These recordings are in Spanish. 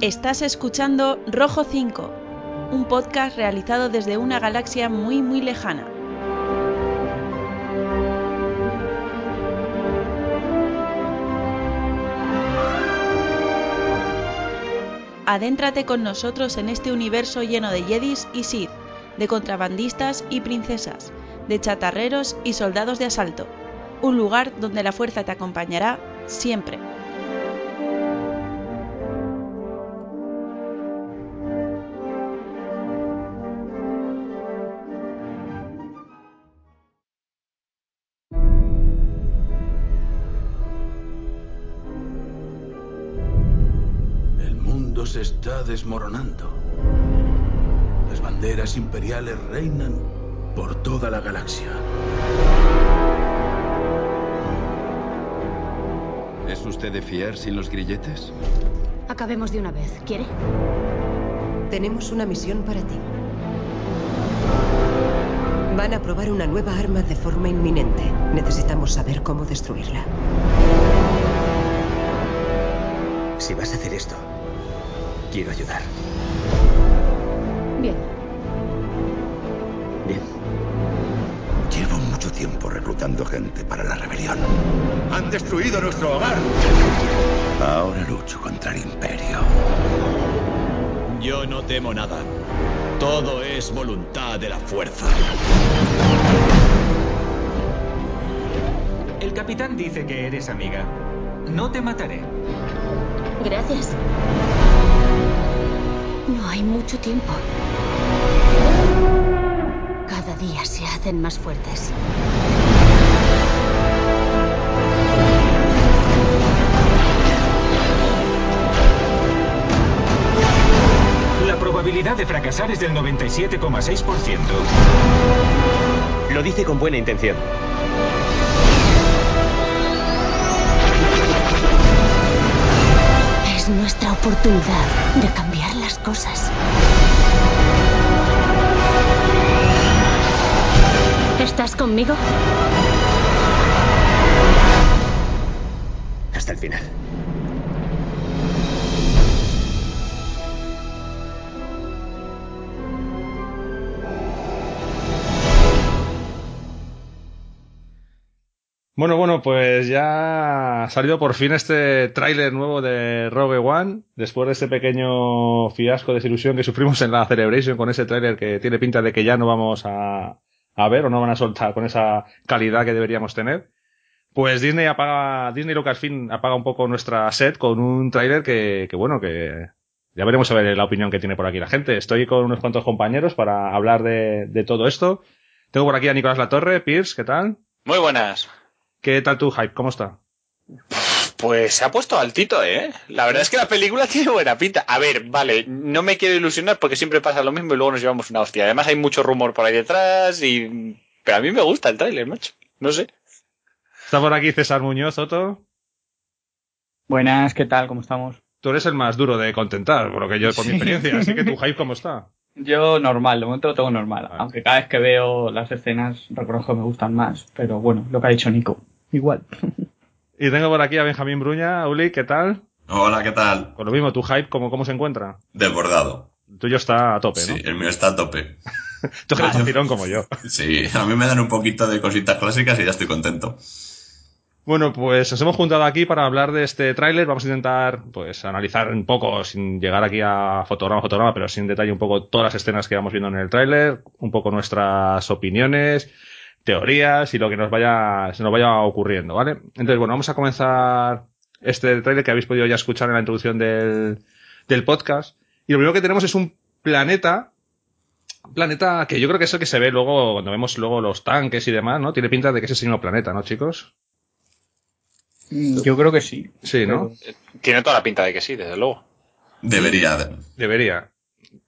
Estás escuchando Rojo 5, un podcast realizado desde una galaxia muy muy lejana. Adéntrate con nosotros en este universo lleno de Jedis y Sith, de contrabandistas y princesas, de chatarreros y soldados de asalto. Un lugar donde la fuerza te acompañará siempre. Desmoronando. Las banderas imperiales reinan por toda la galaxia. ¿Es usted de fiar sin los grilletes? Acabemos de una vez. ¿Quiere? Tenemos una misión para ti. Van a probar una nueva arma de forma inminente. Necesitamos saber cómo destruirla. Si vas a hacer esto, quiero ayudar. Bien. Bien. Llevo mucho tiempo reclutando gente para la rebelión. Han destruido nuestro hogar. Ahora lucho contra el imperio. Yo no temo nada. Todo es voluntad de la fuerza. El capitán dice que eres amiga. No te mataré. Gracias. No hay mucho tiempo. Cada día se hacen más fuertes. La probabilidad de fracasar es del 97,6%. Lo dice con buena intención. Nuestra oportunidad de cambiar las cosas. ¿Estás conmigo? Hasta el final. Bueno, bueno, pues ya ha salido por fin este tráiler nuevo de Rogue One, después de ese pequeño fiasco, desilusión que sufrimos en la Celebration con ese tráiler que tiene pinta de que ya no vamos a, a ver o no van a soltar con esa calidad que deberíamos tener. Pues Disney apaga, Disney Lucasfilm apaga un poco nuestra set con un tráiler que, que bueno, que ya veremos a ver la opinión que tiene por aquí la gente. Estoy con unos cuantos compañeros para hablar de, de todo esto. Tengo por aquí a Nicolás Latorre, Pierce, ¿qué tal? Muy buenas. ¿Qué tal tu hype? ¿Cómo está? Pues se ha puesto altito, ¿eh? La verdad es que la película tiene buena pinta. A ver, vale, no me quiero ilusionar porque siempre pasa lo mismo y luego nos llevamos una hostia. Además hay mucho rumor por ahí detrás y... Pero a mí me gusta el tráiler, macho. No sé. Está por aquí César Muñoz, Otto. Buenas, ¿qué tal? ¿Cómo estamos? Tú eres el más duro de contentar, por lo que yo, por mi experiencia. Así que tu hype, ¿cómo está? Yo normal, de momento lo tengo normal. Aunque cada vez que veo las escenas reconozco que me gustan más. Pero bueno, lo que ha dicho Nico. Igual. Y tengo por aquí a Benjamín Bruña. Uli, ¿qué tal? Hola, ¿qué tal? Con lo mismo, tu hype, ¿cómo, cómo se encuentra? Desbordado. El tuyo está a tope, ¿no? Sí, el mío está a tope. Tú eres un tirón como yo. Sí, a mí me dan un poquito de cositas clásicas y ya estoy contento. Bueno, pues nos hemos juntado aquí para hablar de este tráiler. Vamos a intentar, pues, analizar un poco, sin llegar aquí a fotograma fotograma, pero sin detalle un poco todas las escenas que vamos viendo en el tráiler, un poco nuestras opiniones, teorías y lo que nos vaya, se nos vaya ocurriendo, ¿vale? Entonces, bueno, vamos a comenzar este tráiler que habéis podido ya escuchar en la introducción del, del podcast. Y lo primero que tenemos es un planeta planeta que yo creo que es el que se ve luego, cuando vemos luego los tanques y demás, ¿no? Tiene pinta de que es ese mismo planeta, ¿no, chicos? Yo creo que sí. Sí, ¿no? Tiene toda la pinta de que sí, desde luego. Debería. de- Debería.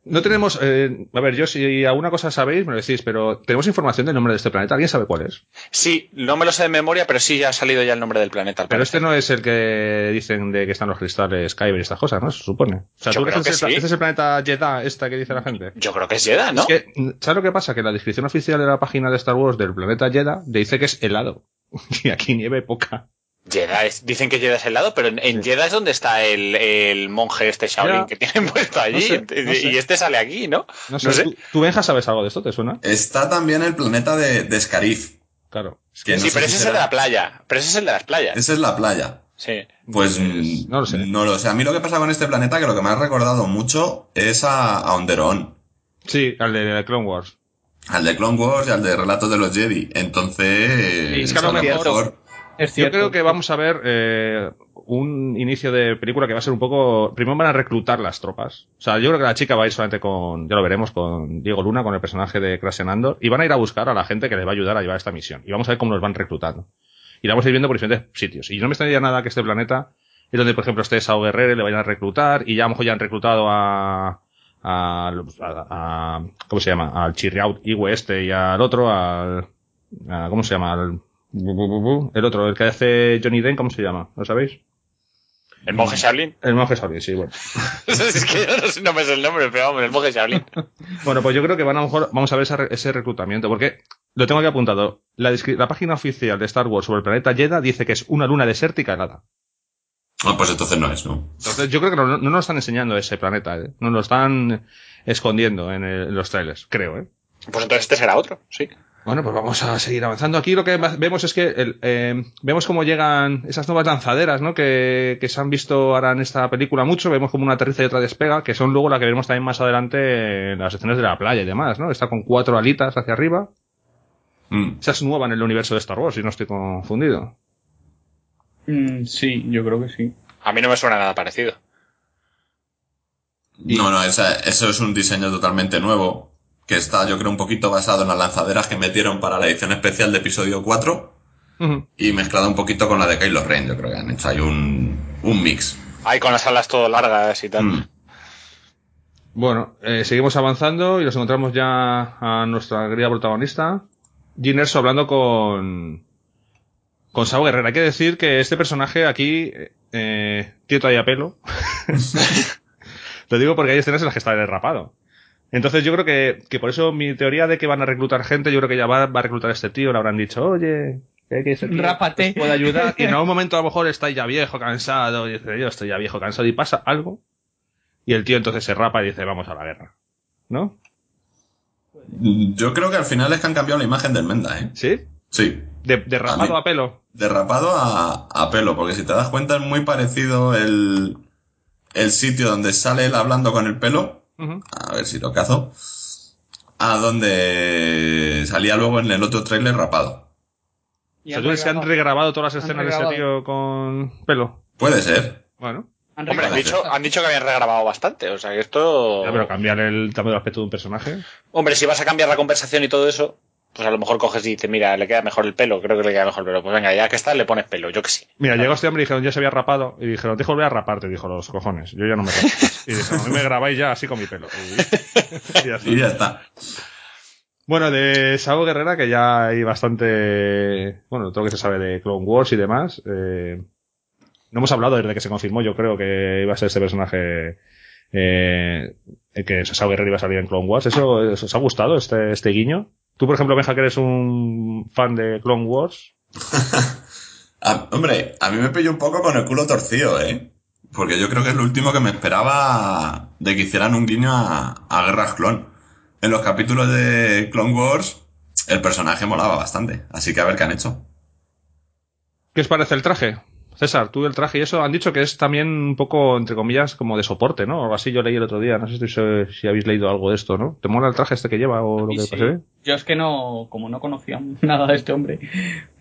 No tenemos, eh, a ver, yo si alguna cosa sabéis, me lo decís, pero ¿tenemos información del nombre de este planeta? ¿Alguien sabe cuál es? Sí, no me lo sé de memoria, pero sí ya ha salido ya el nombre del planeta. Pero este no es el que dicen de que están los cristales Kyber y estas cosas, ¿no? Se supone. O sea, Yo ¿tú creo crees que este, sí. este es el planeta Jeddah, esta que dice la gente? Yo creo que es Jeddah, ¿no? Es que, ¿sabes lo que pasa? Que la descripción oficial de la página de Star Wars del planeta Jeddah dice que es helado. Y aquí nieve poca. Es- dicen que Jeddah es el lado, pero en, en es donde está el, el monje este Shaolin que tienen puesto allí. No sé, no y, sé. y este sale aquí, ¿no? No sé, ¿Tú, tú, Benja, sabes algo de esto? ¿Te suena? Está también el planeta de, de Scarif. Claro. Que sí, pero si ese es el de la playa. Pero ese es el de las playas. Esa es la playa. Sí. Pues no lo sé. No lo sé. A mí lo que pasa con este planeta, que lo que me ha recordado mucho es a, a Onderon. Sí, al de Clone Wars. Al de Clone Wars y al de Relatos de los Jedi. Entonces, es que a lo mejor- Es Yo creo que vamos a ver eh, un inicio de película que va a ser un poco. Primero van a reclutar las tropas. O sea, yo creo que la chica va a ir solamente con. Ya lo veremos, con Diego Luna, con el personaje de Krasen Andor. Y van a ir a buscar a la gente que les va a ayudar a llevar esta misión. Y vamos a ver cómo los van reclutando. Y la vamos a ir viendo por diferentes sitios. Y no me extrañaría nada que este planeta es donde, por ejemplo, esté Sao Guerrero y le vayan a reclutar. Y ya a lo mejor ya han reclutado a. a, a- a- ¿Cómo se llama? Al Chirriaut Iwe este y al otro, al. a- ¿Cómo se llama? Al. Bu, bu, bu, bu, El otro, el que hace Johnny Depp, ¿cómo se llama? ¿Lo sabéis? ¿El monje Shaolin? El monje Shaolin, sí, bueno. es que yo no, sé- no me sé el nombre, pero vamos, el monje Shaolin. Bueno, pues yo creo que van a lo mejor, vamos a ver ese reclutamiento, porque lo tengo aquí apuntado. La, la página oficial de Star Wars sobre el planeta Jeddah dice que es una luna desértica helada. Ah, pues entonces no es, ¿no? Entonces yo creo que no, no nos están enseñando ese planeta, ¿eh? No lo están escondiendo en, el- en los trailers, creo, ¿eh? Pues entonces este será otro, sí. Bueno, pues vamos a seguir avanzando. Aquí lo que vemos es que el, eh, vemos cómo llegan esas nuevas lanzaderas, ¿no? Que, que se han visto ahora en esta película mucho. Vemos como una aterriza y otra despega, que son luego la que veremos también más adelante en las escenas de la playa y demás, ¿no? Está con cuatro alitas hacia arriba. Mm. Esa es nueva en el universo de Star Wars, si no estoy confundido. Mm, sí, yo creo que sí. A mí no me suena nada parecido. No, no, esa- eso es un diseño totalmente nuevo. Que está, yo creo, un poquito basado en las lanzaderas que metieron para la edición especial de episodio 4. Ujú. Y mezclado un poquito con la de Kylo Ren. Yo creo que han hecho ahí un, un mix. Ahí con las alas todo largas y tal. Mm. Bueno, eh, seguimos avanzando y nos encontramos ya a nuestra querida protagonista, Jyn Erso, hablando con con Sao Guerrera. Hay que decir que este personaje aquí eh, tiene todavía pelo. Lo digo porque hay escenas en las que está derrapado. Entonces yo creo que, que por eso mi teoría de que van a reclutar gente, yo creo que ya va, va a reclutar a este tío, le habrán dicho, oye, que, que ese tío Rápate. puede ayudar. Y en algún momento a lo mejor está ya viejo, cansado, y dice, yo estoy ya viejo, cansado, y pasa algo. Y el tío entonces se rapa y dice, vamos a la guerra. ¿No? Yo creo que al final es que han cambiado la imagen del Menda, ¿eh? ¿Sí? Sí. De, de rapado mí- a pelo. Derrapado a, a pelo, porque si te das cuenta es muy parecido el, el sitio donde sale él hablando con el pelo. A ver si lo cazo. A donde salía luego en el otro tráiler rapado. O sea, ¿tú crees que han regrabado todas las escenas de ese tío con pelo? Puede ser. Bueno. Han Hombre, han regalado- dicho, han dicho que habían regrabado bastante, o sea que esto... Ya, pero cambiar el tamaño del aspecto de un personaje. Hombre, si vas a cambiar la conversación y todo eso, pues a lo mejor coges y dices, mira, le queda mejor el pelo, creo que le queda mejor el pelo. Pues venga, ya que está, le pones pelo, yo que sé. Mira, llegó este hombre y dijeron, ya se había rapado. Y dijeron, te volver a raparte, dijo los cojones. Yo ya no me rapo. Y dijeron, a mí me grabáis ya así con mi pelo. Y, y ya está. Y ya está. Bueno, de Sao Guerrera, que ya hay bastante. Bueno, todo lo que se sabe de Clone Wars y demás. eh, no hemos hablado desde que se confirmó, yo creo que iba a ser este personaje. Eh, que Sao Guerrera iba a salir en Clone Wars. ¿Eso, eso os ha gustado, este, este guiño? Tú, por ejemplo, Benja, que eres un fan de Clone Wars. A- hombre, a mí me pilló un poco con el culo torcido, ¿eh? Porque yo creo que es lo último que me esperaba de que hicieran un guiño a, a Guerras Clon. En los capítulos de Clone Wars, el personaje molaba bastante. Así que a ver qué han hecho. ¿Qué os parece el traje? César, tú del traje y eso han dicho que es también un poco, entre comillas, como de soporte, ¿no? Algo así yo leí el otro día. No sé si, si habéis leído algo de esto, ¿no? ¿Te mola el traje este que lleva o lo que sí. se ve? Yo es que no, como no conocía nada de este hombre,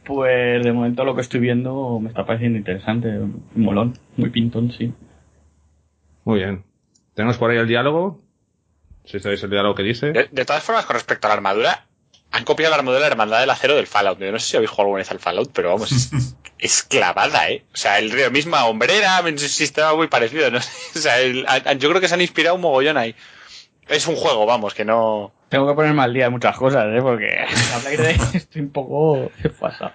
pues de momento lo que estoy viendo me está pareciendo interesante, molón, muy pintón, sí. Muy bien. Tenemos por ahí el diálogo. Si sabéis el diálogo que dice. De, de todas formas, con respecto a la armadura, han copiado la armadura de la hermandad del acero del Fallout. Yo no sé si habéis jugado alguna vez al Fallout, pero vamos, es, es clavada, ¿eh? O sea, el río misma hombrera, un sistema muy parecido, ¿no? sé. O sea, el- a- yo creo que se han inspirado un mogollón ahí. Es un juego, vamos, que no... Tengo que ponerme al día de muchas cosas, ¿eh? Porque estoy un poco pasado.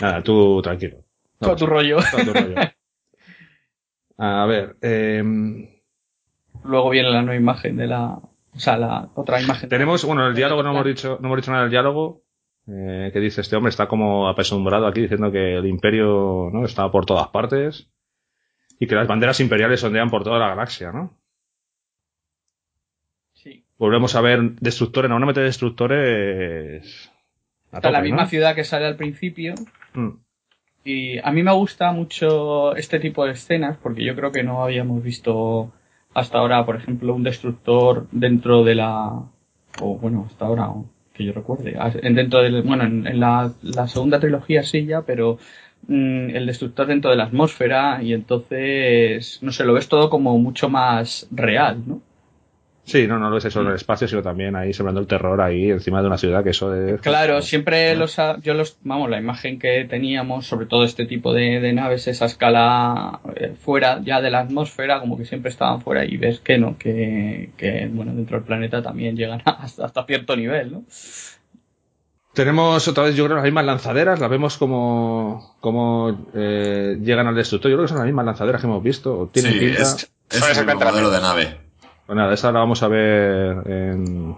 Nada, tú tranquilo. Con tu rollo. Con tu rollo. A ver, eh, Luego viene la nueva imagen de la... O sea, la otra imagen. tenemos, bueno, el diálogo no hemos dicho, no hemos dicho nada del diálogo. eh, que dice este hombre está como apesumbrado aquí diciendo que el imperio no está por todas partes y que las banderas imperiales ondean por toda la galaxia, ¿no? Sí. Volvemos a ver destructores, normalmente destructores. a en la tope, misma ¿no? ciudad que sale al principio. Mm. Y a mí me gusta mucho este tipo de escenas porque yo creo que no habíamos visto hasta ahora, por ejemplo, un destructor dentro de la. O bueno, hasta ahora, que yo recuerde. Ah, en- Dentro del. Bueno, en, en la, la segunda trilogía sí ya, pero mm, el destructor dentro de la atmósfera y entonces. No sé, lo ves todo como mucho más real, ¿no? Sí, no, no lo es eso en el espacio, sino también ahí sembrando el terror ahí encima de una ciudad que eso es. Claro, siempre los, yo los, vamos, la imagen que teníamos, sobre todo este tipo de, de naves, esa escala eh, fuera ya de la atmósfera, como que siempre estaban fuera y ves que no, que, que bueno, dentro del planeta también llegan hasta, hasta cierto nivel, ¿no? Tenemos otra vez, yo creo, las mismas lanzaderas, las vemos como, como eh, llegan al destructor. Yo creo que son las mismas lanzaderas que hemos visto. o Tienen Sí, pinta. es, es el mismo modelo de nave. Pues nada, esa la vamos a ver en,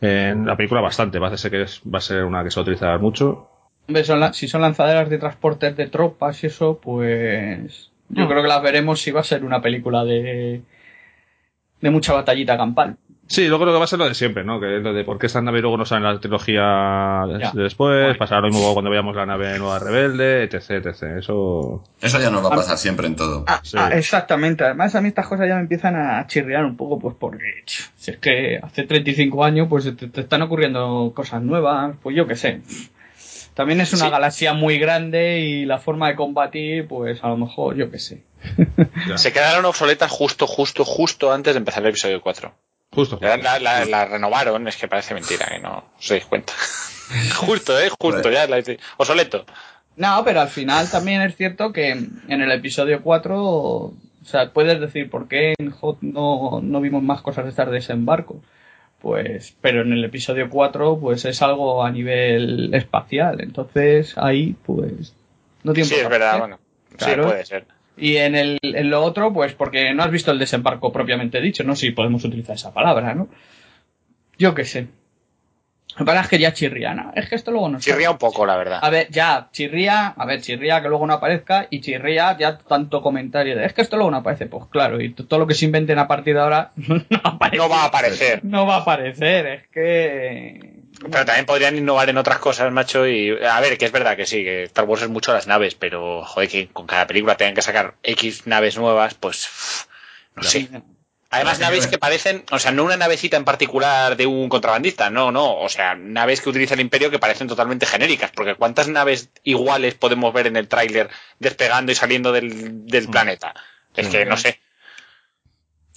en la película bastante. Parece que es- va a ser una que se va a utilizar mucho. Hombre, son la- si son lanzaderas de transportes de tropas y eso, pues yo Mm. creo que las veremos si va a ser una película de, de mucha batallita campal. Sí, luego lo que va a ser lo de siempre, ¿no? Que es lo de por qué esta nave luego no sale en la trilogía después, pasará lo mismo cuando veamos la nave nueva rebelde, etc, etc. Eso. Eso ya nos va a pasar siempre en todo. Sí. Ah, exactamente. Además, a mí estas cosas ya me empiezan a chirriar un poco, pues porque si es que hace 35 años, pues te, te están ocurriendo cosas nuevas, pues yo qué sé. También es una Sí. galaxia muy grande y la forma de combatir, pues a lo mejor, yo qué sé. Se quedaron obsoletas justo, justo, justo antes de empezar el episodio 4. Justo. La, la- la- la renovaron, es que parece mentira que no os dais cuenta. justo, eh, justo, ya, la, obsoleto. No, pero al final también es cierto que en el episodio 4, o sea, puedes decir por qué en Hot no, no vimos más cosas de estar desembarco. Pues, pero en el episodio 4, pues es algo a nivel espacial. Entonces, ahí, pues, no tiene Sí, es verdad, ser. bueno. Claro. Sí, puede ser. Y en, el, en lo otro, pues porque no has visto el desembarco propiamente dicho, ¿no? Si podemos utilizar esa palabra, ¿no? Yo qué sé. Que pasa es que ya chirría, ¿no? Es que esto luego no Chirría un poco, la verdad. a ver, ya, chirría, a ver, chirría que luego no aparezca y chirría ya tanto comentario de es que esto luego no aparece, pues claro, y todo lo que se inventen a partir de ahora no aparece. No va a aparecer. No va a aparecer, es que... Pero también podrían innovar en otras cosas, macho. Y a ver, que es verdad que sí, que Star Wars es mucho las naves, pero joder, que con cada película tengan que sacar X naves nuevas, pues no sé. Además, naves que parecen, o sea, no una navecita en particular de un contrabandista, no, no, o sea, naves que utiliza el Imperio que parecen totalmente genéricas, porque ¿cuántas naves iguales podemos ver en el tráiler despegando y saliendo del, del planeta? Es que no sé,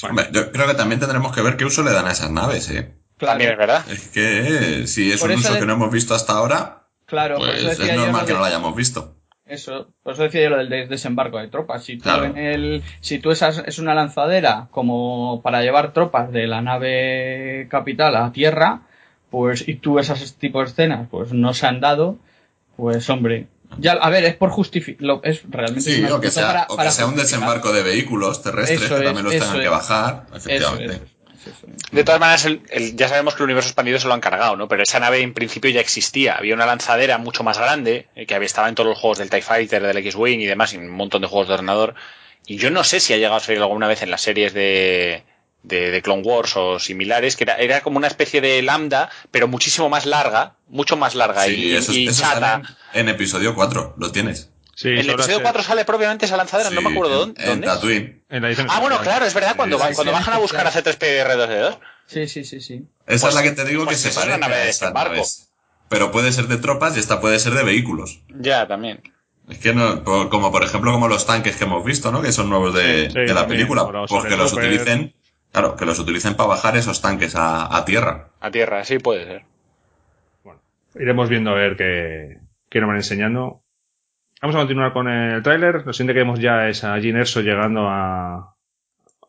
Hombre, yo creo que también tendremos que ver qué uso le dan a esas naves, ¿eh? También es verdad. Es que eh, si es Por un eso uso de- que no hemos visto hasta ahora, Claro, por pues eso es decía yo normal lo que de- no lo hayamos visto. Eso, por eso decía yo lo del des- desembarco de tropas. Si tú, Claro. en el, si tú esas, es una lanzadera como para llevar tropas de la nave capital a tierra, pues, y tú esas tipos de escenas, pues no se han dado, pues hombre, ya, a ver, es por justificar, es realmente Sí, una o que sea, para- o que para sea un desembarco de vehículos terrestres Eso que es, también los tengan que bajar, Eso efectivamente. De todas maneras, el- el- ya sabemos que el universo expandido se lo han cargado, ¿no? Pero esa nave en principio ya existía. Había una lanzadera mucho más grande, eh, que había, estaba en todos los juegos del TIE Fighter, del X-Wing y demás, y un montón de juegos de ordenador. Y yo no sé si ha llegado a salir alguna vez en las series de, de, de Clone Wars o similares, que era, era como una especie de lambda, pero muchísimo más larga, mucho más larga Sí, y, eso, y eso chata. sale en episodio 4, lo tienes. Sí, En el episodio se- 4 sale propiamente esa lanzadera, no me acuerdo en- dónde. En. Tatooine. En la edición Ah, bueno, claro, es verdad, cuando, Sí, va- sí, cuando sí. bajan a buscar a C3PR2D2. Sí, sí, sí, sí. Esa Pues- es la que te digo pues que se esa es la parece nave a desembarco. naves. Pero puede ser de tropas y esta puede ser de vehículos. Ya, también. Es que no, por- como por ejemplo como los tanques que hemos visto, ¿no? Que son nuevos de, Sí, de la también, película. los Pues que los utilicen, claro, que los utilicen para bajar esos tanques a, a tierra. A tierra, sí puede ser. Iremos viendo a ver qué, qué nos van enseñando. Vamos a continuar con el tráiler. Lo siguiente que vemos ya es a Jyn Erso llegando a,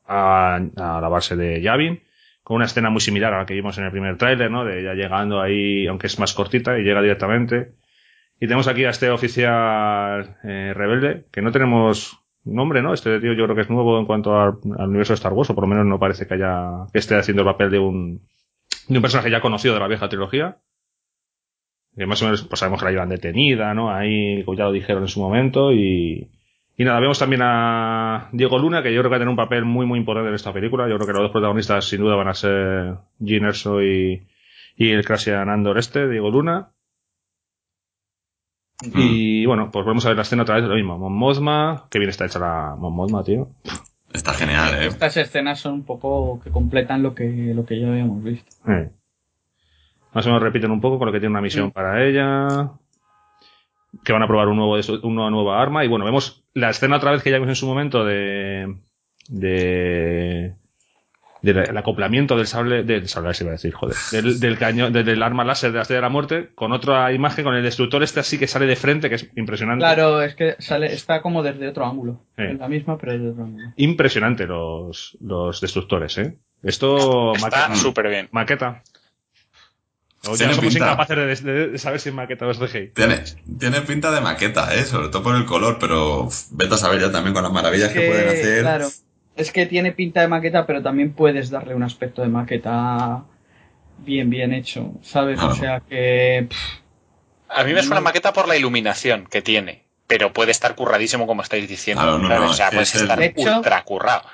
a, a la base de Yavin, con una escena muy similar a la que vimos en el primer tráiler, ¿no? De ella llegando ahí, aunque es más cortita, y llega directamente. Y tenemos aquí a este oficial eh, rebelde, que no tenemos nombre, ¿no? Este tío yo creo que es nuevo en cuanto al, al universo de Star Wars, o por lo menos no parece que haya, que esté haciendo el papel de un, de un personaje ya conocido de la vieja trilogía. Que más o menos pues sabemos que la llevan detenida, ¿no? Ahí, como ya lo dijeron en su momento, y, y nada, vemos también a Diego Luna, que yo creo que va a tener un papel muy, muy importante en esta película. Yo creo que los dos protagonistas sin duda van a ser Gene Erso y, y el Crasian Andor este, Diego Luna. Y bueno, pues vamos a ver la escena otra vez, lo mismo. Mon Mothma, que bien está hecha la Mon Mothma, tío. Está genial, eh. Estas escenas son un poco que completan lo que, lo que ya habíamos visto. Eh. Más o menos repiten un poco con lo que tiene una misión para ella. Que van a probar un nuevo, una nueva arma. Y bueno, vemos la escena otra vez que ya vimos en su momento de. de. del acoplamiento del sable. del sable, se iba a decir, joder. Del, del cañón, del, del arma láser de la estrella de la muerte. Con otra imagen, con el destructor este así que sale de frente, que es impresionante. Claro, es que sale, está como desde otro ángulo. Eh. Es la misma, pero desde otro ángulo. Impresionante los, los destructores, ¿eh? Esto. Está súper bien. Maqueta. O ya Tiene somos pinta. incapaces de, de- de saber si es maqueta o es CGI. Tiene, tiene pinta de maqueta, eh, sobre todo por el color, pero vete a saber ya también con las maravillas que, Que, pueden hacer. Claro, es que tiene pinta de maqueta, pero también puedes darle un aspecto de maqueta bien, bien hecho, ¿sabes? O sea que... pff, A mí me suena maqueta por la iluminación que tiene, pero puede estar curradísimo como estáis diciendo. Claro, no, no, o sea, el- estar ultra currado.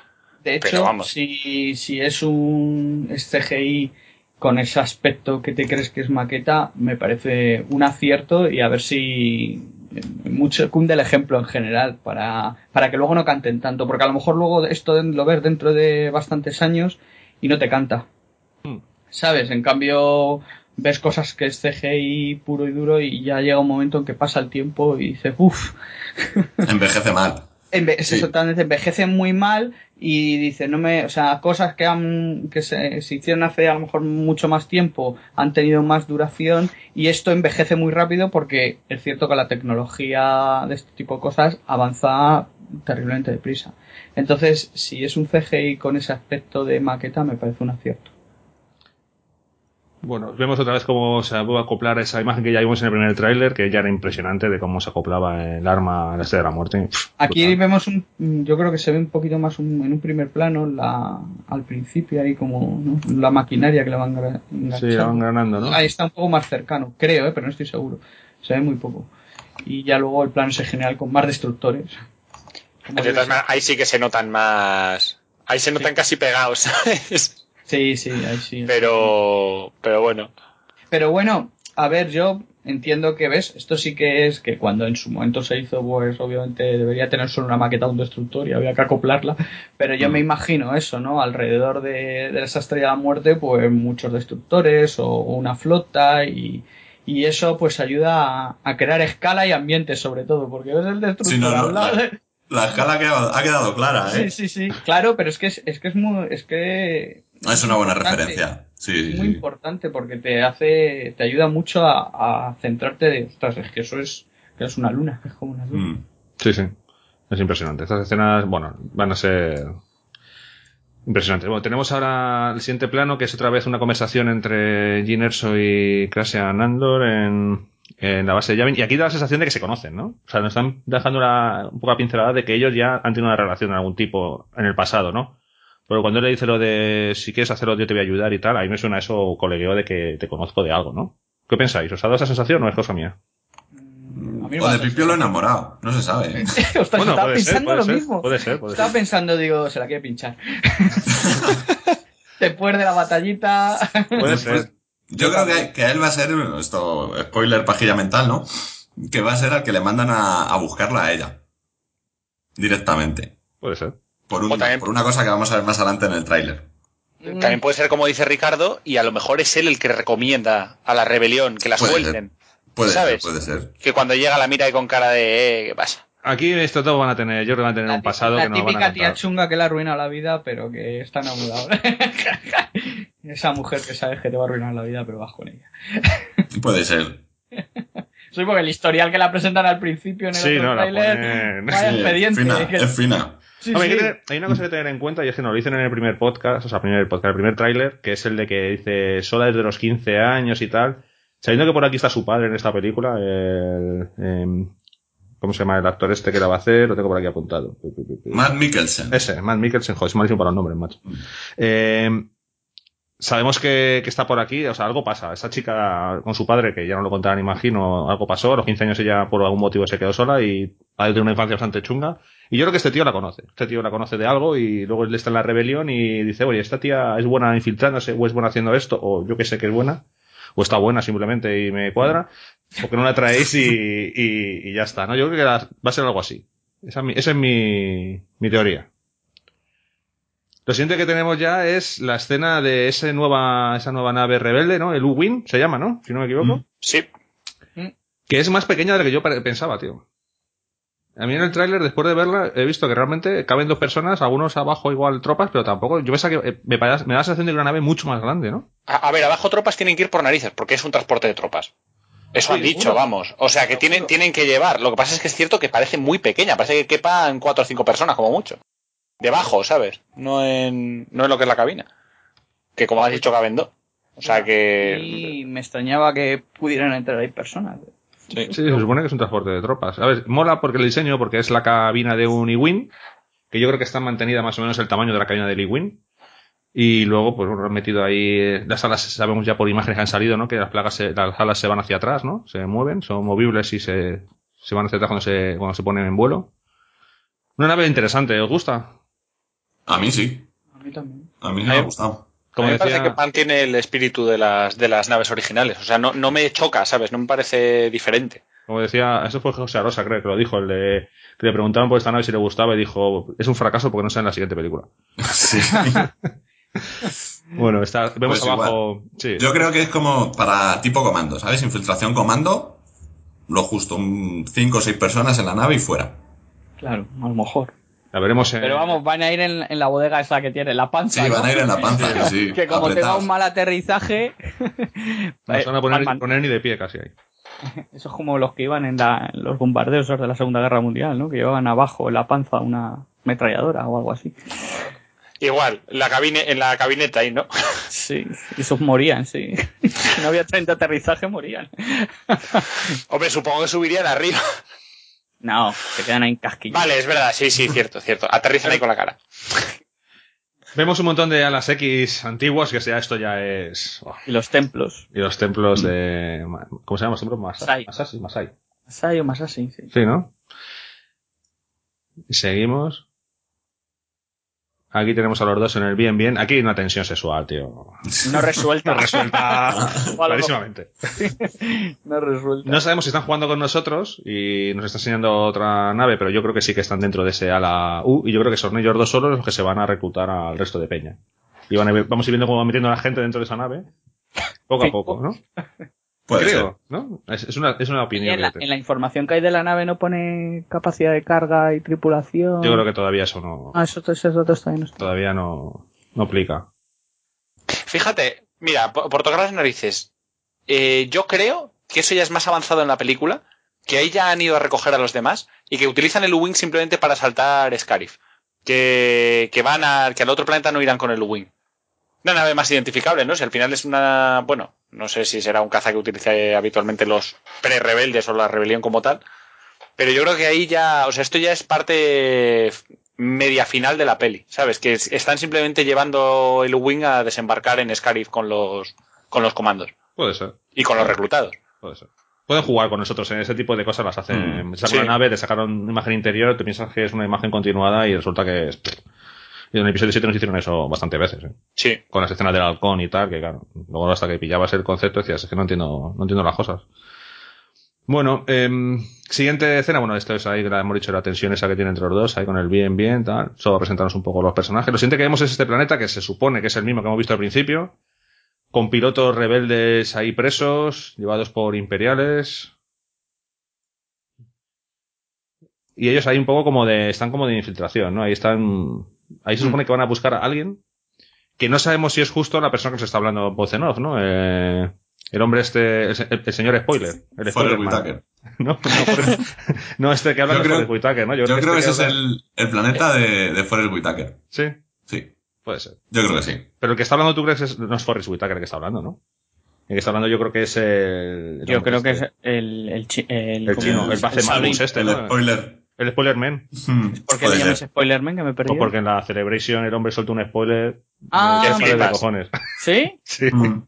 De Pero hecho, vamos. si, si es un es CGI con ese aspecto que te crees que es maqueta, me parece un acierto y a ver si eh, mucho cunde el ejemplo en general para, para que luego no canten tanto, porque a lo mejor luego esto lo ves dentro de bastantes años y no te canta. ¿Sabes? En cambio, ves cosas que es CGI puro y duro y ya llega un momento en que pasa el tiempo y dices, uff, Envejece mal. Enve es exactamente, envejece muy mal y dice, no me, o sea, cosas que han, que se, se hicieron hace a lo mejor mucho más tiempo han tenido más duración y esto envejece muy rápido porque es cierto que la tecnología de este tipo de cosas avanza terriblemente deprisa. Entonces, si es un CGI con ese aspecto de maqueta, me parece un acierto. Bueno, vemos otra vez cómo se va a acoplar esa imagen que ya vimos en el primer tráiler, que ya era impresionante de cómo se acoplaba el arma a la estrella de la muerte. Pff, Aquí vemos un, yo creo que se ve un poquito más un- en un primer plano la, al principio ahí como ¿no? la maquinaria que le van gra- Sí, enganchando. la van ganando, ¿no? Ahí está un poco más cercano, creo, ¿eh? pero no estoy seguro. Se ve muy poco. Y ya luego el plano ese general con más destructores. Ahí sí que se notan más. Ahí se notan casi pegados, ¿sabes? Sí, sí, ahí sí. Pero, pero bueno. Pero bueno, a ver, yo entiendo que ves, esto sí que es que cuando en su momento se hizo, pues obviamente debería tener solo una maqueta de un destructor y había que acoplarla, pero yo me imagino eso, ¿no? Alrededor de, de esa estrella de la muerte, pues muchos destructores o una flota y, y eso pues ayuda a, a crear escala y ambiente sobre todo, porque ves el destructor Sí, no, no, al lado la- La escala ha quedado, ha quedado clara, Sí, ¿eh? sí, sí, claro, pero es que es, es que es muy, es que Es una buena referencia. Sí, es muy importante porque te hace, te ayuda mucho a, a centrarte de, ostras, es que eso es, que es una luna, es como una luna. Sí, sí. Es impresionante. Estas escenas, bueno, van a ser impresionantes. Bueno, tenemos ahora el siguiente plano, que es otra vez una conversación entre Gene Erso y Crasian Andor en, en la base de Yavin. Y aquí da la sensación de que se conocen, ¿no? O sea, nos están dejando una, un poco la pincelada de que ellos ya han tenido una relación de algún tipo en el pasado, ¿no? Pero cuando él le dice lo de si quieres hacerlo yo te voy a ayudar y tal, a mí me suena eso colegueo de que te conozco de algo, ¿no? ¿Qué pensáis? ¿Os ha dado esa sensación o es cosa mía? O de Pipiolo enamorado, no se sabe. ¿eh? Ostras, Bueno, estaba puede ser, pensando puede lo ser, mismo. puede ser, puede estaba ser. pensando, digo, se la quiere pinchar. Después de la batallita. Puede ser. Yo creo que, que él va a ser, esto, spoiler pajilla mental, ¿no? Que va a ser al que le mandan a, a buscarla a ella. Directamente. Puede ser. Por, un- por una cosa que vamos a ver más adelante en el tráiler. También puede ser como dice Ricardo, y a lo mejor es él el que recomienda a la rebelión que la Puede suelten. Puede ¿Sabes? ser, puede ser. Que cuando llega la mira y con cara de, eh, ¿qué pasa? Aquí esto todo van a tener, yo creo que van a tener un pasado la que nos van a típica tía chunga que le ha arruinado la vida, pero que está enamorada. Esa mujer que sabes que te va a arruinar la vida, pero vas con ella. Puede ser. Soy porque el historial que la presentan al principio en el Sí, otro no, la tráiler, ponen- vaya Sí, expediente. fina, que- es fina. Sí, Hombre, hay, sí. que tener- hay una cosa que tener en cuenta y es que nos lo dicen en el primer podcast, o sea, primer podcast, el primer tráiler, que es el de que dice sola desde los 15 años y tal. Sabiendo que por aquí está su padre en esta película, el, em, ¿cómo se llama el actor este que la va a hacer? Lo tengo por aquí apuntado. Matt Mikkelsen. Ese, Matt Mikkelsen, joder, es malísimo para los nombres, macho. Eh, sabemos que, que está por aquí, o sea, algo pasa. Esa chica con su padre, que ya no lo contarán, imagino, algo pasó. A los 15 años ella por algún motivo se quedó sola y ha tenido una infancia bastante chunga. Y yo creo que este tío la conoce. Este tío la conoce de algo y luego él está en la rebelión y dice, oye, esta tía es buena infiltrándose o es buena haciendo esto o yo que sé que es buena. O está buena simplemente y me cuadra. O que no la traéis y, y, y ya está, ¿no? Yo creo que va a ser algo así. Esa, es mi- esa es mi, mi teoría. Lo siguiente que tenemos ya es la escena de ese nueva, esa nueva nave rebelde, ¿no? El U-Wing se llama, ¿no? Si no me equivoco. Sí. Que es más pequeña de lo que yo pensaba, tío. A mí en el tráiler, después de verla, he visto que realmente caben dos personas, algunos abajo igual tropas, pero tampoco. Yo pensaba que eh, me, me da la sensación de que una nave mucho más grande, ¿no? A, a ver, abajo tropas tienen que ir por narices, porque es un transporte de tropas. Eso Sí, han dicho, vamos. O sea, que tienen, tienen que llevar. Lo que pasa es que es cierto que parece muy pequeña. Parece que quepan cuatro o cinco personas, como mucho. Debajo, ¿sabes? No en, no en lo que es la cabina. Que como has dicho, caben dos. O sea que... Y me extrañaba que pudieran entrar ahí personas. Sí, se supone que es un transporte de tropas. A ver, mola porque el diseño, porque es la cabina de un E-Wing, que yo creo que está mantenida más o menos el tamaño de la cabina del E-Wing. Y luego, pues han metido ahí, eh, las alas sabemos ya por imágenes que han salido, ¿no? Que las plagas, se- las alas se van hacia atrás, ¿no? Se mueven, son movibles y se, se van hacia atrás cuando se, cuando se ponen en vuelo. Una nave interesante, ¿os gusta? A mí sí. A mí también. A mí me ha gustado. Como a mí me decía- parece que mantiene el espíritu de las, de las naves originales. O sea, no, no me choca, ¿sabes? No me parece diferente. Como decía, eso fue José Arosa, creo que lo dijo, el de, que le preguntaron por esta nave si le gustaba y dijo, es un fracaso porque no sale en la siguiente película. Sí. Bueno, está, vemos Pues abajo, sí. Yo creo que es como para tipo comando, ¿sabes? Infiltración comando, lo justo, un cinco o seis personas en la nave y fuera. Claro, a lo mejor. La veremos en... Pero vamos, van a ir en, en la bodega esa que tiene, la panza. Sí, ¿no? van a ir en la panza, sí, que como tenga apretados. un mal aterrizaje. No se van a poner, ni de pie casi ahí. Eso es como los que iban en, la- en los bombardeos de la Segunda Guerra Mundial, ¿no? Que llevaban abajo en la panza una ametralladora o algo así. Igual, la cabine, en la cabineta ahí, ¿no? Sí, y esos morían, sí. Si no había tren de aterrizaje, morían. Hombre, supongo que subirían arriba. No, se quedan ahí encasquillados. Vale, es verdad, sí, sí, cierto, cierto. Aterrizan ahí con la cara. Vemos un montón de alas X antiguas, que sea esto ya es... oh, Y los templos. Y los templos de... ¿Cómo se llama los templos? Masai. Masai. Masai, Masai. Masai o Masashi, sí. Sí, ¿no? Y seguimos. Aquí tenemos a los dos en el bien, bien. Aquí hay una tensión sexual, tío. No resuelta. No resuelta clarísimamente. No resuelta. No sabemos si están jugando con nosotros y nos está enseñando otra nave, pero yo creo que sí que están dentro de ese ala U y yo creo que son ellos dos solos los que se van a reclutar al resto de peña. Y van a ver- vamos a ir viendo cómo va metiendo a la gente dentro de esa nave. Poco a poco, ¿no? Puede creo, ¿no? Es, es una, es una opinión. en la, en información que hay de la nave no pone capacidad de carga y tripulación. Yo creo que todavía eso no, Ah, eso, esos datos todavía no están. todavía no, no aplica. Fíjate, mira, por, por tocar las narices, eh, yo creo que eso ya es más avanzado en la película, que ahí ya han ido a recoger a los demás y que utilizan el U-Wing simplemente para saltar Scarif. Que, que van a, que al otro planeta no irán con el U-Wing. Una nave más identificable, ¿no? Si al final es una, bueno, no sé si será un caza que utilice habitualmente los pre-rebeldes o la rebelión como tal, pero yo creo que ahí ya, o sea, esto ya es parte media final de la peli, ¿sabes? Que es- están simplemente llevando el U-Wing a desembarcar en Scarif con los, con los comandos Puede ser, y con los reclutados. puede ser. Pueden jugar con nosotros, en ese tipo de cosas las hacen. Mm, sacan sí. una nave, te sacaron una imagen interior, te piensas que es una imagen continuada y resulta que es... En el episodio 7 nos hicieron eso bastante veces, ¿eh? Sí. Con las escenas del halcón y tal, que claro, luego hasta que pillabas el concepto decías, es que no entiendo, no entiendo las cosas. Bueno, em, siguiente escena, bueno, esto es ahí, que la hemos dicho, la tensión esa que tiene entre los dos, ahí con el bien, bien, tal. Solo presentarnos un poco los personajes. Lo siguiente que vemos es este planeta, que se supone que es el mismo que hemos visto al principio, con pilotos rebeldes ahí presos, llevados por imperiales. Y ellos ahí un poco como de, están como de infiltración, ¿no? Ahí están, ahí se supone que van a buscar a alguien que no sabemos si es justo la persona que nos está hablando voz en off, ¿no? Eh, el hombre este, el, se- el señor spoiler. El Forrest spoiler man. Whitaker. No, no, Forrest- no, este que habla Yo de Forrest Whitaker, ¿no? Yo creo que este ese es habla- el, el planeta de, de Forrest Whitaker. Sí, Sí, puede ser. yo creo que sí. Pero el que está hablando tú crees que es, no es Forrest Whitaker el que está hablando, ¿no? El que está hablando yo creo que es el... el Yo creo que este. es el, el, chi- el, El chino, el Malbus este, El ¿no? spoiler. El spoiler man. Hmm, ¿Por qué le llamas ser. Spoilerman que me perdí? Pues porque en la Celebration el hombre suelta un spoiler Ah, Que Madre de cojones. ¿Sí? Sí. Mm.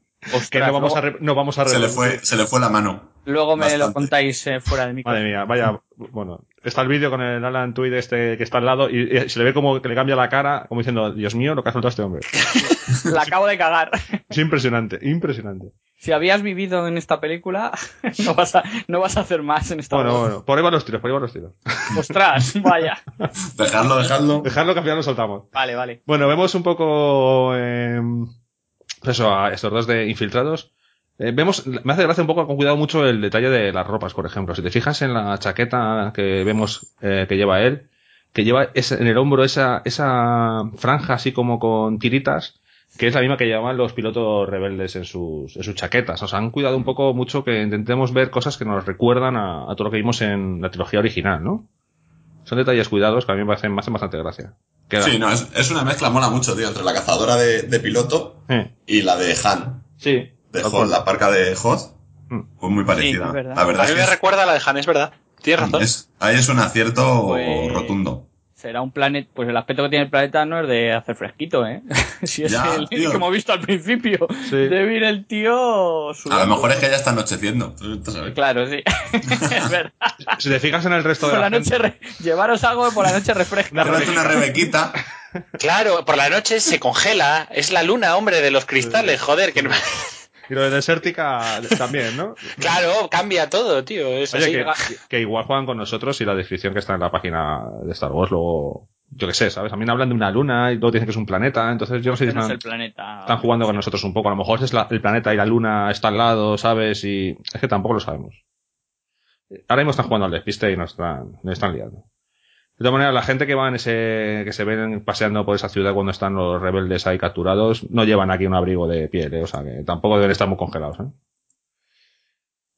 Que no vamos, a re- no vamos a Se le fue, se le fue la mano. luego me lo contáis eh, fuera de mi Madre mía, vaya, bueno, está el vídeo con el Alan Tweed este que está al lado y, y se le ve como que le cambia la cara, como diciendo, Dios mío, lo que ha soltado este hombre. La acabo de cagar. Es impresionante, impresionante. Si habías vivido en esta película, no vas a, no vas a hacer más en esta Bueno, voz. bueno, por ahí van los tiros, por ahí van los tiros. Ostras, vaya. Dejadlo, dejadlo. Dejarlo que al final lo soltamos. Vale, vale. Bueno, vemos un poco eh, eso, a estos dos de infiltrados. Eh, vemos, me hace gracia un poco con cuidado mucho el detalle de las ropas, por ejemplo. Si te fijas en la chaqueta que vemos eh, que lleva él, que lleva ese- en el hombro esa, esa franja así como con tiritas, que es la misma que llevaban los pilotos rebeldes en sus, en sus chaquetas. O sea, han cuidado un poco mucho que intentemos ver cosas que nos recuerdan a, a todo lo que vimos en la trilogía original, ¿no? Son detalles cuidados que a mí me hacen, me hacen bastante gracia. Queda. Sí, no, es, es una mezcla, mola mucho, tío, entre la cazadora de, de piloto Eh, y la de Han, sí. de Hoth, la parca de Hoth. Mm. Pues muy parecida. es verdad. la verdad A es mí que me es- recuerda a la de Han, es verdad. Tienes razón. es- ahí es un acierto Pues- rotundo. Será un planeta, pues el aspecto que tiene el planeta no es de hacer fresquito, ¿eh? si es Ya, el tío. que hemos visto al principio. Sí. Debe ir el tío A lo mejor es que ya está anocheciendo. Claro, sí. es verdad. Si te fijas en el resto de Por la, la noche, re- llevaros algo por la noche refresca. Cómprate una rebequita. Claro, por la noche se congela. Es la luna, hombre, de los cristales, joder. Que no- Y lo de Desértica también, ¿no? Claro, cambia todo, tío. Es Oye, así. que, que igual juegan con nosotros y la descripción que está en la página de Star Wars, luego, yo qué sé, ¿sabes? A mí me hablan de una luna y luego dicen que es un planeta, entonces yo no sé si Que no es están, el planeta. están jugando con nosotros un poco. A lo mejor es la- el planeta y la luna está al lado, ¿sabes? Y es que tampoco lo sabemos. Ahora mismo están jugando al despiste y nos están, nos están liando. De todas maneras, la gente que va en ese, que se ven paseando por esa ciudad cuando están los rebeldes ahí capturados, no llevan aquí un abrigo de piel, ¿eh? o sea que tampoco deben estar muy congelados, ¿eh?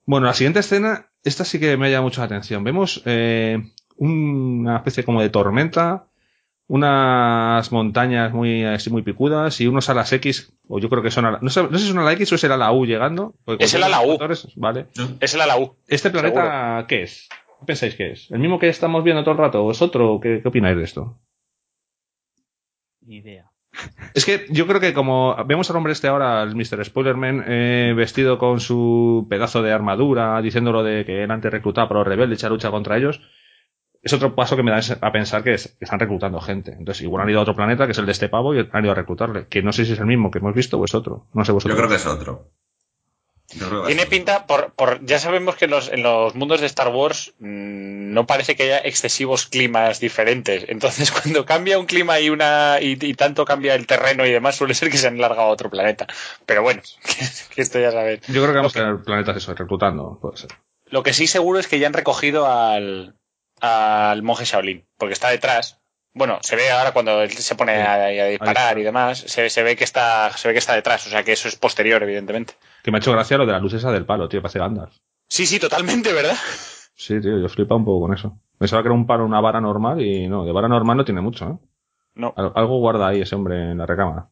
Bueno, la siguiente escena, esta sí que me llama mucho la atención. Vemos eh, una especie como de tormenta, unas montañas muy así muy picudas y unos alas X, o yo creo que son ala- no sé, no sé si son ala X o es el ala U llegando. Es el ala U. motores- Vale. Es el ala U. ¿Este planeta qué es? ¿Qué pensáis que es? ¿El mismo que estamos viendo todo el rato o es otro? ¿Qué, qué opináis de esto? Ni idea. Es que yo creo que como vemos al hombre este ahora, el Mr. Spoilerman, eh, vestido con su pedazo de armadura, diciéndolo de que él antes reclutaba para los rebeldes, echar lucha contra ellos, es otro paso que me da a pensar que, es- que están reclutando gente. Entonces, igual han ido a otro planeta, que es el de este pavo, y han ido a reclutarle. Que no sé si es el mismo que hemos visto o es otro. No sé Yo vosotros. creo que es otro. Tiene pinta, por, por, ya sabemos que en los, en los mundos de Star Wars mm, no parece que haya excesivos climas diferentes. Entonces, cuando cambia un clima y una y, y tanto cambia el terreno y demás, suele ser que se han largado a otro planeta. Pero bueno, que, que esto ya sabes. Yo creo que vamos a tener planetas eso, reclutando, puede ser. Lo que sí seguro es que ya han recogido al, al monje Shaolin, porque está detrás. Bueno, se ve ahora cuando él se pone a, a disparar y demás, se, se ve que está, se ve que está detrás, o sea que eso es posterior, evidentemente. Que me ha hecho gracia lo de la luz esa del palo, tío, parece Gandalf. Sí, sí, totalmente, ¿verdad? Sí, tío, yo flipa un poco con eso. Pensaba que era un palo, una vara normal y no, de vara normal no tiene mucho, ¿eh? No. Al- Algo guarda ahí ese hombre en la recámara.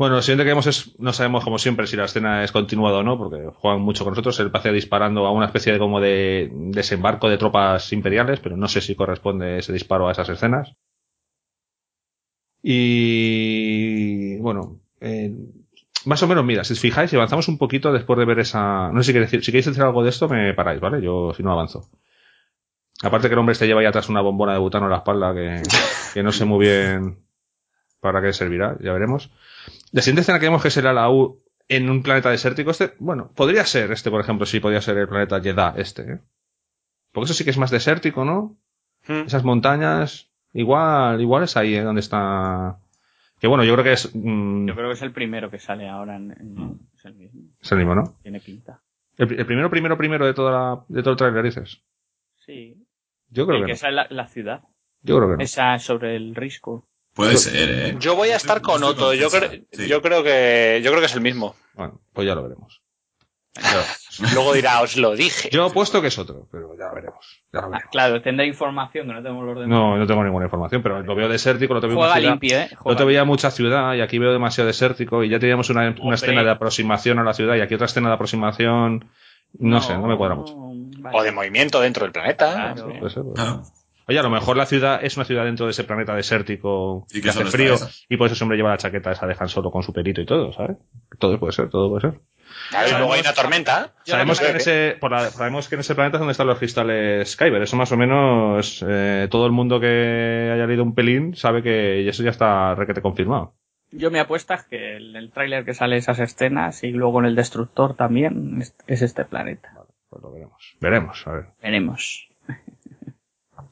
Bueno, lo siguiente que vemos es, no sabemos como siempre si la escena es continuada o no, porque juegan mucho con nosotros. Él pasea disparando a una especie de como de desembarco de tropas imperiales, pero no sé si corresponde ese disparo a esas escenas. Y bueno, eh, más o menos, mira, si os fijáis, si avanzamos un poquito después de ver esa. No sé si queréis decir, si queréis decir algo de esto, me paráis, ¿vale? Yo si no avanzo. Aparte que el hombre este lleva ahí atrás una bombona de butano en la espalda que, que no sé muy bien para qué servirá, ya veremos. La siguiente escena que vemos que será la U en un planeta desértico. Este, bueno, podría ser este, por ejemplo, sí podría ser el planeta Jeddah, este, ¿eh? Porque eso sí que es más desértico, ¿no? Hmm. Esas montañas, igual, igual es ahí, ¿eh? donde está. Que bueno, yo creo que es, mm, Yo creo que es el primero que sale ahora en, en- es el mismo. es el mismo, ¿no? Tiene pinta. El, pri- el primero, primero, primero de toda la, de todo el trailer dices. Sí. Yo creo que, que no. esa es la, la ciudad. Yo creo que no. Esa sobre el risco. Puede ser, ¿eh? Yo voy a estar con Otto. Yo, cre- sí. yo creo que yo creo que es el mismo. Bueno, pues ya lo veremos. Luego dirá, os lo dije. Yo apuesto que es otro, pero ya veremos. Ya lo Ah, veremos. claro, tendrá información que no tenemos los demás. No, no tengo ninguna información, pero lo veo desértico, lo te veo Juega mucha ciudad. limpio, ¿eh? Yo Juega te veía mucha ciudad y aquí veo demasiado desértico y ya teníamos una, una escena de aproximación a la ciudad y aquí otra escena de aproximación. No, sé, no me cuadra mucho. vale. O de movimiento dentro del planeta. Claro. no sé. Puede ser, puede ser. Claro. Oye, a lo mejor la ciudad es una ciudad dentro de ese planeta desértico Y que que hace frío y por eso ese hombre lleva la chaqueta esa de Han Solo con su pelito y todo, ¿sabes? Todo puede ser, todo puede ser. A ver, luego hay una tormenta. Sabemos que, en ese, por la- sabemos que en ese planeta es donde están los cristales Kyber. Eso más o menos eh, todo el mundo que haya leído un pelín sabe que eso ya está requete confirmado. Yo me apuesto a que en el tráiler que sale esas escenas y luego en el destructor también es, es este planeta. Pues lo veremos. Veremos, a ver. Veremos.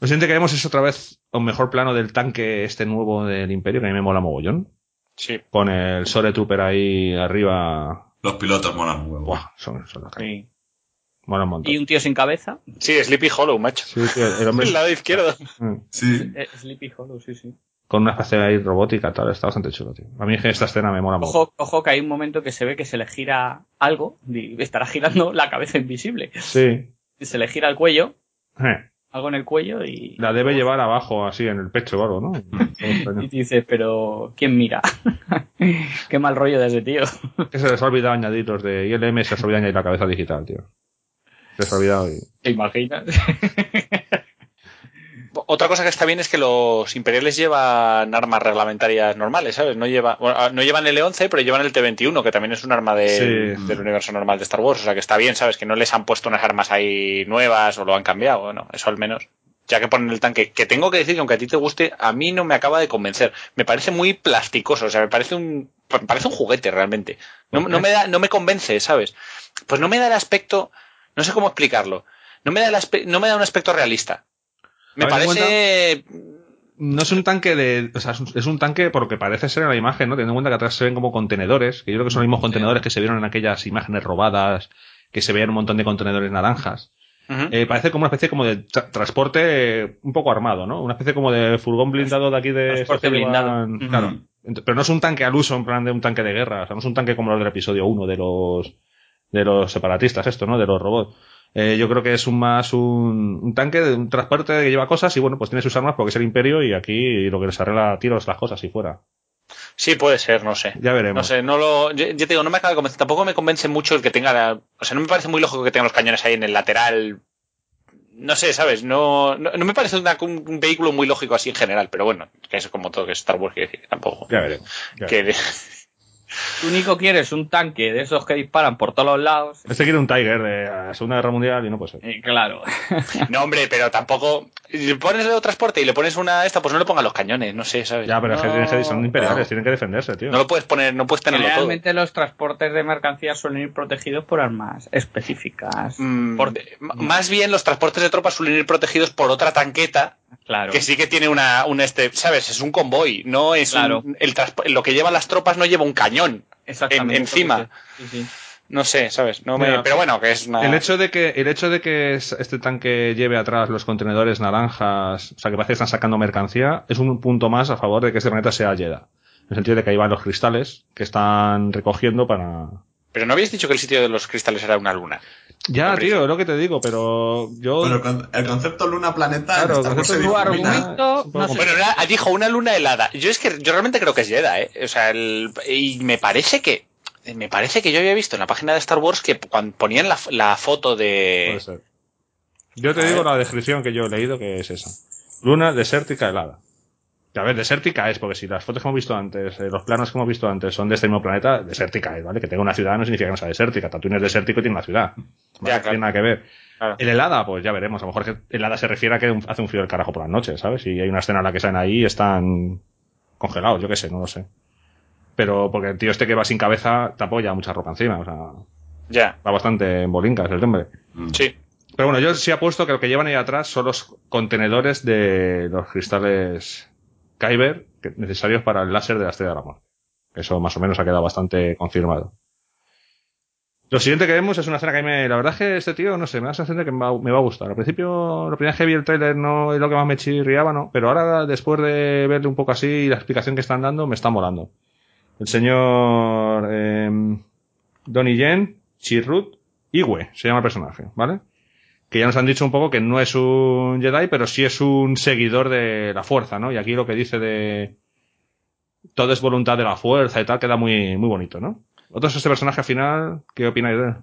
Lo siguiente que vemos es otra vez un mejor plano del tanque este nuevo del Imperio, que a mí me mola mogollón. Sí. Con el Sore Trooper ahí arriba. Los pilotos molan huevo. Buah, son, son caña. Sí. Mola un montón. Y un tío sin cabeza. Sí, Sleepy Hollow, macho. Sí, tío, el hombre El lado izquierdo. mm, Sí. Eh, Sleepy Hollow, sí, sí. con una especie ahí robótica, tal, está bastante chulo, tío. A mí es que esta escena me mola mucho. Ojo, ojo que hay un momento que se ve que se le gira algo, y estará girando la cabeza invisible. Sí. Y se le gira el cuello, Eh, algo en el cuello y, La debe llevar abajo, así, en el pecho o algo, ¿no? y dices, pero ¿quién mira? Qué mal rollo de ese tío. que se les ha olvidado añadir los de ILM, se les ha olvidado añadir la cabeza digital, tío. Se les ha olvidado y... ¿Te imaginas? Otra cosa que está bien es que los imperiales llevan armas reglamentarias normales, ¿sabes? No, lleva, bueno, ah, no llevan el E11, pero llevan el T21, que también es un arma de- Sí. del universo normal de Star Wars. O sea que está bien, ¿sabes? Que no les han puesto unas armas ahí nuevas o lo han cambiado, bueno, eso al menos. Ya que ponen el tanque, que tengo que decir que aunque a ti te guste, a mí no me acaba de convencer. Me parece muy plasticoso, o sea, me parece un, me parece un juguete realmente. No, no me da, no me convence, ¿sabes? Pues no me da el aspecto, no sé cómo explicarlo. No me da el aspe- no me da un aspecto realista. Me A parece No es un tanque de. O sea, es un, tanque por lo que parece ser en la imagen, ¿no? Teniendo en cuenta que atrás se ven como contenedores, que yo creo que son los mismos contenedores que se vieron en aquellas imágenes robadas, que se veían un montón de contenedores naranjas. Eh, parece como una especie como de tra- transporte eh, un poco armado, ¿no? Una especie como de furgón blindado de aquí de... Transporte blindado. Claro. Pero no es un tanque al uso, en plan de un tanque de guerra. O sea, no es un tanque como los del episodio 1 de los de los separatistas, esto, ¿no? De los robots. Eh, yo creo que es un más un, un tanque de un transporte que lleva cosas y bueno, pues tiene sus armas porque es el imperio y aquí lo que les arregla a tiros las cosas y fuera. Sí, puede ser, no sé. Ya veremos. No sé, no lo. Yo, yo te digo, no me acaba de convencer. Tampoco me convence mucho el que tenga. la- o sea, no me parece muy lógico que tenga los cañones ahí en el lateral. No sé, ¿sabes? No, no, no me parece una- un, un vehículo muy lógico así en general, pero bueno, que es como todo que es Star Wars, quiero decir, tampoco. Ya veremos. Ya Que- Tú, Nico, quieres un tanque de esos que disparan por todos los lados. Este quiere un Tiger de la Segunda Guerra Mundial y no puede ser. Eh, claro. no, hombre, pero tampoco. Si pones el transporte y le pones una esta, pues no le pongas los cañones, no sé, ¿sabes? Ya, pero es que No. tienen que- son imperiales, No. tienen que defenderse, tío. No lo puedes poner, no puedes tenerlo todo. Generalmente los transportes de mercancías suelen ir protegidos por armas específicas. Mm, Por- M- Más bien los transportes de tropas suelen ir protegidos por otra tanqueta Claro. que sí que tiene una, un este, ¿sabes? Es un convoy, no es un- Claro. el transpo- lo que llevan las tropas no lleva un cañón Exactamente. en- encima. Sí, sí. No sé, ¿sabes? No me- Mira, pero bueno, que es una... El hecho de que, el hecho de que es- este tanque lleve atrás los contenedores naranjas, o sea, que parece que están sacando mercancía, es un punto más a favor de que este planeta sea Jedha. En el sentido de que ahí van los cristales que están recogiendo para... Pero no habías dicho que el sitio de los cristales era una luna. Ya, tío, es lo que te digo, pero yo... Bueno, el con- el concepto luna-planeta Claro, concepto argumento, no sé. Bueno, dijo una luna helada. Yo es que yo realmente creo que es Jedha, ¿eh? O sea, el- y me parece que me parece que yo había visto en la página de Star Wars que cuando ponían la, la foto de Puede ser. Yo te A digo ver. la descripción que yo he leído que es esa. Luna desértica helada. A ver, desértica es, porque si las fotos que hemos visto antes, eh, los planos que hemos visto antes son de este mismo planeta, desértica es, ¿vale? Que tenga una ciudad no significa que no sea desértica. Tatooine es desértico y tiene una ciudad. ¿vale? Ya, No claro. tiene nada que ver. Claro. El helada, pues ya veremos. A lo mejor que helada se refiere a que hace un frío del carajo por las noches, ¿sabes? Y hay una escena en la que salen ahí y están congelados, yo qué sé, no lo sé. Pero porque el tío este que va sin cabeza te apoya mucha ropa encima, o sea, ya, va bastante en bolincas el hombre. sí. Pero bueno, yo sí apuesto que lo que llevan ahí atrás son los contenedores de los cristales Kyber necesarios para el láser de la estrella de la muerte. Eso más o menos ha quedado bastante confirmado. Lo siguiente que vemos es una escena que a mí me, la verdad es que este tío, no sé, me da la sensación de que me va, me va a gustar. Al principio, lo primero que vi el trailer no es lo que más me chirriaba, ¿no? Pero ahora, después de verle un poco así y la explicación que están dando, me está molando. El señor, eh, Donnie Yen, Chirrut, Iwe, se llama el personaje, ¿vale? que ya nos han dicho un poco que no es un Jedi, pero sí es un seguidor de la fuerza, ¿no? Y aquí lo que dice de todo es voluntad de la fuerza y tal queda muy, muy bonito, ¿no? ¿Otros este personaje al final? ¿Qué opináis de él?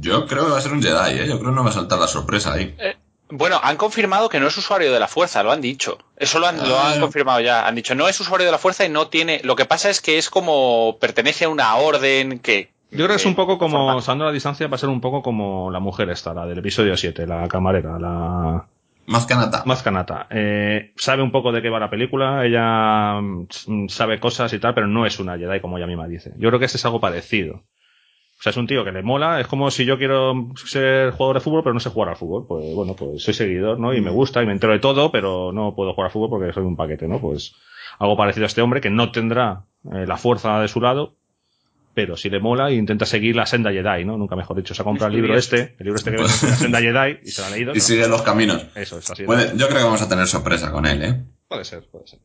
Yo creo que va a ser un Jedi, ¿eh? Yo creo que no va a saltar la sorpresa ahí. Bueno, han confirmado que no es usuario de la fuerza, lo han dicho. Eso lo han, lo han confirmado ya. Han dicho, no es usuario de la fuerza y no tiene. Lo que pasa es que es como pertenece a una orden que. Yo creo que es un poco como, usando la distancia, va a ser un poco como la mujer esta, la del episodio 7, la camarera, la... Más canata. Más canata. Eh, sabe un poco de qué va la película, ella mm, sabe cosas y tal, pero no es una Jedi como ella misma dice. Yo creo que este es algo parecido. O sea, es un tío que le mola, es como si yo quiero ser jugador de fútbol, pero no sé jugar al fútbol. Pues bueno, pues soy seguidor, ¿no? Y me gusta y me entero de todo, pero no puedo jugar al fútbol porque soy un paquete, ¿no? Pues algo parecido a este hombre que no tendrá eh, la fuerza de su lado, pero sí le mola e intenta seguir la senda Jedi, ¿no? Nunca mejor dicho, se ha comprado el libro este, el libro este que vende la senda Jedi y se lo ha leído. Y sigue los caminos. Eso, está así. Puede- yo creo que vamos a tener sorpresa con él, ¿eh? Puede ser, puede ser.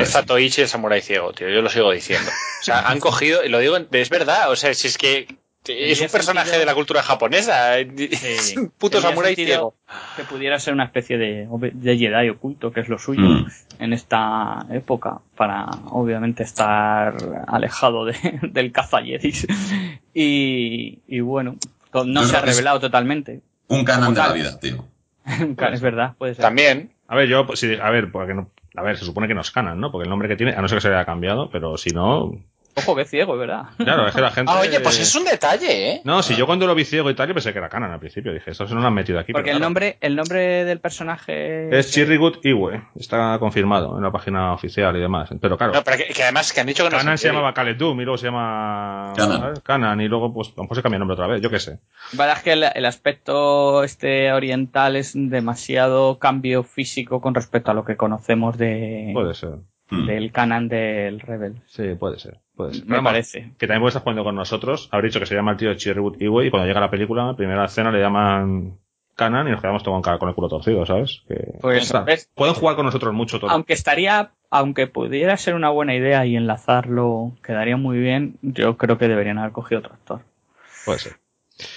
Es. Zatoichi el samurái ciego, tío. Yo lo sigo diciendo. O sea, han cogido, y lo digo, es verdad. O sea, si es que es un personaje de la cultura japonesa. Es un puto samurái ciego. Que pudiera ser una especie de, de Jedi oculto, que es lo suyo Mm. en esta época, para obviamente estar alejado de- del caza. Y, y bueno, to- no se ha revelado totalmente. Un canon de la vida, tío. es verdad, puede ser. También. A ver, yo, pues, sí, a ver, porque no, a ver, se supone que nos canan, ¿no? Porque el nombre que tiene, a no ser que se haya cambiado, pero si no, Ojo, que ciego, es verdad. claro, es que la gente. Ah, oye, pues es un detalle, ¿eh? No, si yo cuando lo vi ciego y tal, yo pensé que era Canon al principio. Dije, esto se nos lo han metido aquí. Porque pero el claro. nombre, el nombre del personaje Es Chirrigut Iwe. Está confirmado en la página oficial y demás. Pero claro, No, pero que, que además que han dicho que no Canan es se un llamaba Khaled Doom y luego se llama Kanan. ¿sabes? Kanan y luego pues a lo mejor se cambia el nombre otra vez, yo qué sé. La verdad es que el, el aspecto este oriental es demasiado cambio físico con respecto a lo que conocemos de Puede ser. Mm. del canon del Rebel. Sí, puede ser. Puede ser. Me vamos, parece. Que también puede estar jugando con nosotros. Habré dicho que se llama el tío Chirrigut Iwe y cuando llega la película, en primera escena le llaman Canan y nos quedamos todo con, con el culo torcido, ¿sabes? Que, Pues. Pueden jugar con nosotros mucho todo. Aunque estaría, aunque pudiera ser una buena idea y enlazarlo quedaría muy bien, yo creo que deberían haber cogido otro actor. Puede ser.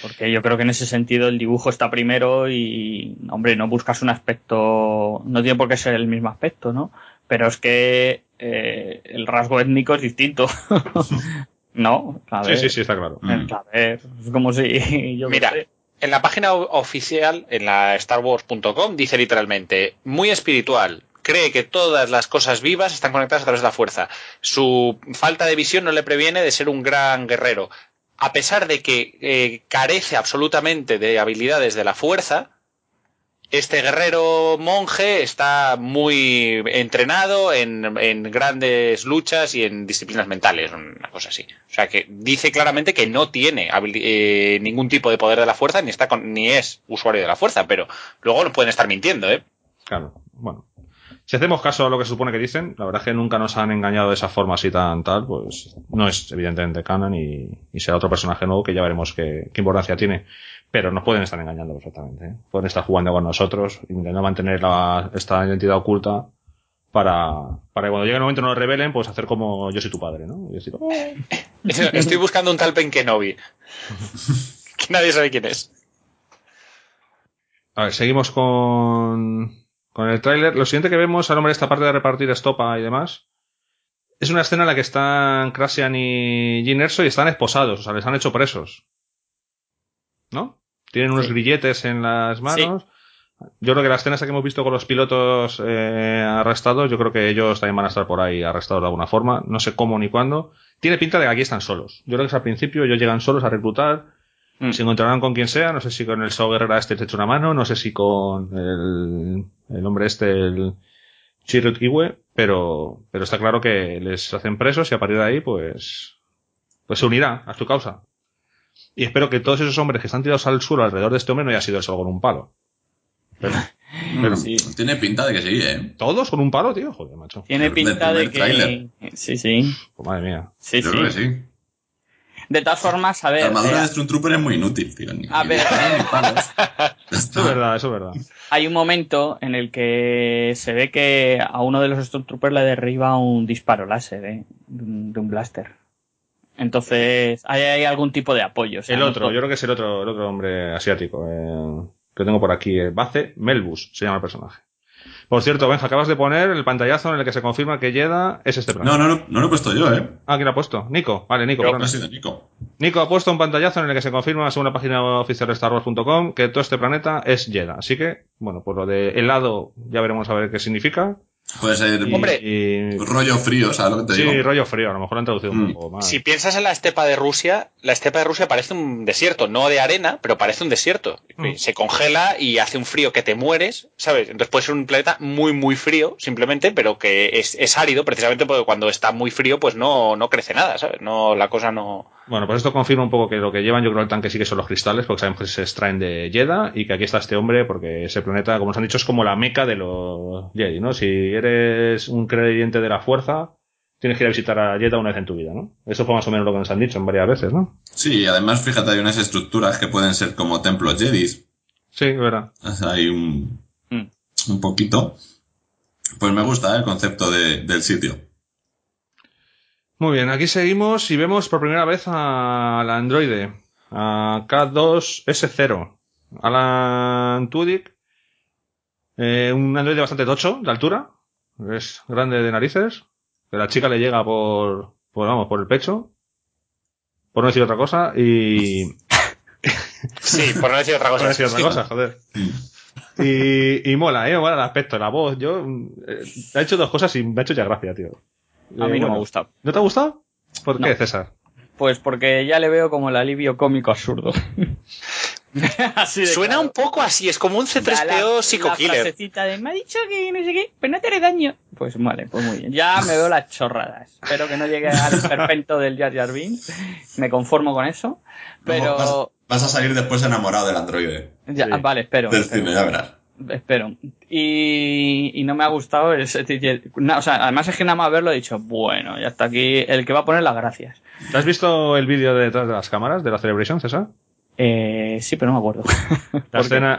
Porque yo creo que en ese sentido el dibujo está primero y, hombre, no buscas un aspecto, no tiene por qué ser el mismo aspecto, ¿no? Pero es que eh, el rasgo étnico es distinto. no, a Sí, ver, sí, sí, está claro. Mm. a ver, es como si yo Mira, sé. en la página oficial, en la StarWars.com, dice literalmente, muy espiritual. Cree que todas las cosas vivas están conectadas a través de la fuerza. Su falta de visión no le previene de ser un gran guerrero. A pesar de que eh, carece absolutamente de habilidades de la fuerza, este guerrero monje está muy entrenado en, grandes luchas y en disciplinas mentales, una cosa así. O sea que dice claramente que no tiene eh, ningún tipo de poder de la fuerza ni está con- ni es usuario de la fuerza, pero luego nos pueden estar mintiendo, ¿eh? Claro, bueno. Si hacemos caso a lo que se supone que dicen, la verdad es que nunca nos han engañado de esa forma así tan tal, pues no es evidentemente Canon y, y será otro personaje nuevo que ya veremos qué, qué importancia tiene. Pero nos pueden estar engañando perfectamente. ¿eh? Pueden estar jugando con nosotros, intentando mantener la- esta identidad oculta para, para que cuando llegue el momento no lo revelen, pues hacer como yo soy tu padre, ¿no? Y decir, "Oh". Estoy buscando un tal Penkenobi. que nadie sabe quién es. A ver, seguimos con, con el tráiler. Lo siguiente que vemos al hombre de esta parte de repartir estopa y demás es una escena en la que están Krasian y Jyn Erso y están esposados, o sea, les han hecho presos. ¿No? Tienen unos grilletes en las manos. Yo creo que la escena esa que hemos visto con los pilotos eh, arrestados, yo creo que ellos también van a estar por ahí arrestados de alguna forma. No sé cómo ni cuándo. Tiene pinta de que aquí están solos. Yo creo que es al principio, ellos llegan solos a reclutar. Se encontrarán con quien sea, no sé si con el Sao Guerrera este les echa una mano, no sé si con el, el hombre este, el Chirrut Iwe, pero, pero está claro que les hacen presos y a partir de ahí, pues, pues se unirá a su causa. Y espero que todos esos hombres que están tirados al suelo alrededor de este hombre no haya sido él solo con un palo. Pero, pero- Tiene pinta de que sí, ¿eh? ¿Todos con un palo, tío? Joder, macho. Tiene pinta de que... Sí, sí. Pues madre mía. Sí, Yo sí. creo que sí. De todas formas, a ver... La armadura eh, de Stormtrooper es muy inútil, tío. Ni- A ni ver. dispara ni palos. Eso es verdad, eso es verdad. hay un momento en el que se ve que a uno de los Stormtroopers le derriba un disparo láser, ¿eh? De un, de un blaster. Entonces, hay, hay algún tipo de apoyo. o sea, El otro, yo creo que es el otro, el otro hombre asiático, eh, que tengo por aquí, eh, Bace Melbus, se llama el personaje. Por cierto, Benja, acabas de poner el pantallazo en el que se confirma que Yeda es este planeta. No, no, no, no lo he puesto yo, ¿eh? Ah, ¿quién lo ha puesto? Nico. Vale, Nico. Creo perdona. que ha sido Nico. Nico ha puesto un pantallazo en el que se confirma, según la página oficial de StarWars.com, que todo este planeta es Jedha. Así que, bueno, por lo de helado ya veremos a ver qué significa. Puede ser Y- Hombre, y- rollo frío, ¿sabes lo que te sí, digo? rollo frío. A lo mejor lo han traducido un Mm. poco más. Si piensas en la estepa de Rusia, la estepa de Rusia parece un desierto, no de arena, pero parece un desierto. Mm. Se congela y hace un frío que te mueres, ¿sabes? Entonces puede ser un planeta muy, muy frío, simplemente, pero que es, es árido, precisamente porque cuando está muy frío, pues no, no crece nada, ¿sabes? No, la cosa no. Bueno, pues esto confirma un poco que lo que llevan, yo creo, el tanque sí que son los cristales, porque sabemos que se extraen de Jedha y que aquí está este hombre, porque ese planeta, como nos han dicho, es como la meca de los Jedi, ¿no? Si eres un creyente de la fuerza, tienes que ir a visitar a Jedha una vez en tu vida, ¿no? Eso fue más o menos lo que nos han dicho en varias veces, ¿no? Sí, y además, fíjate, hay unas estructuras que pueden ser como templos jedis. Sí, es verdad. O sea, Hay un, Mm. un poquito. Pues me gusta ¿eh? el concepto de- del sitio. Muy bien, aquí seguimos y vemos por primera vez al androide, a K2S0, Alan Tudyk, eh, un androide bastante tocho de altura, es grande de narices, que la chica le llega por, por, vamos, por el pecho, por no decir otra cosa, y... Sí, por no decir otra por cosa. no decir otra cosa, joder. Y, y mola, eh, mola el aspecto, la voz, yo... eh, ha hecho dos cosas y me ha hecho ya gracia, tío. A mí Eh, no me bueno. ha gustado. ¿No te ha gustado? ¿Por No. qué, César? Pues porque ya le veo como el alivio cómico absurdo. Así de Suena claro. un poco así, es como un La- C3PO la psico-killer. de me ha dicho que no sé qué, pero no te haré daño. Pues vale, pues muy bien. Ya me veo las chorradas. Espero que no llegue al perfecto del Jar Jar Binks. Me conformo con eso. Pero vas, vas a salir después enamorado del androide. ya, Sí. vale, espero. Del cine, ya verás. Espero. Y, y no me ha gustado ese na- O sea, además es que nada más verlo he dicho, bueno, ya está aquí el que va a poner las gracias. ¿Te has visto el vídeo de detrás de las cámaras de la Celebration, César? Eh, sí, pero no me acuerdo.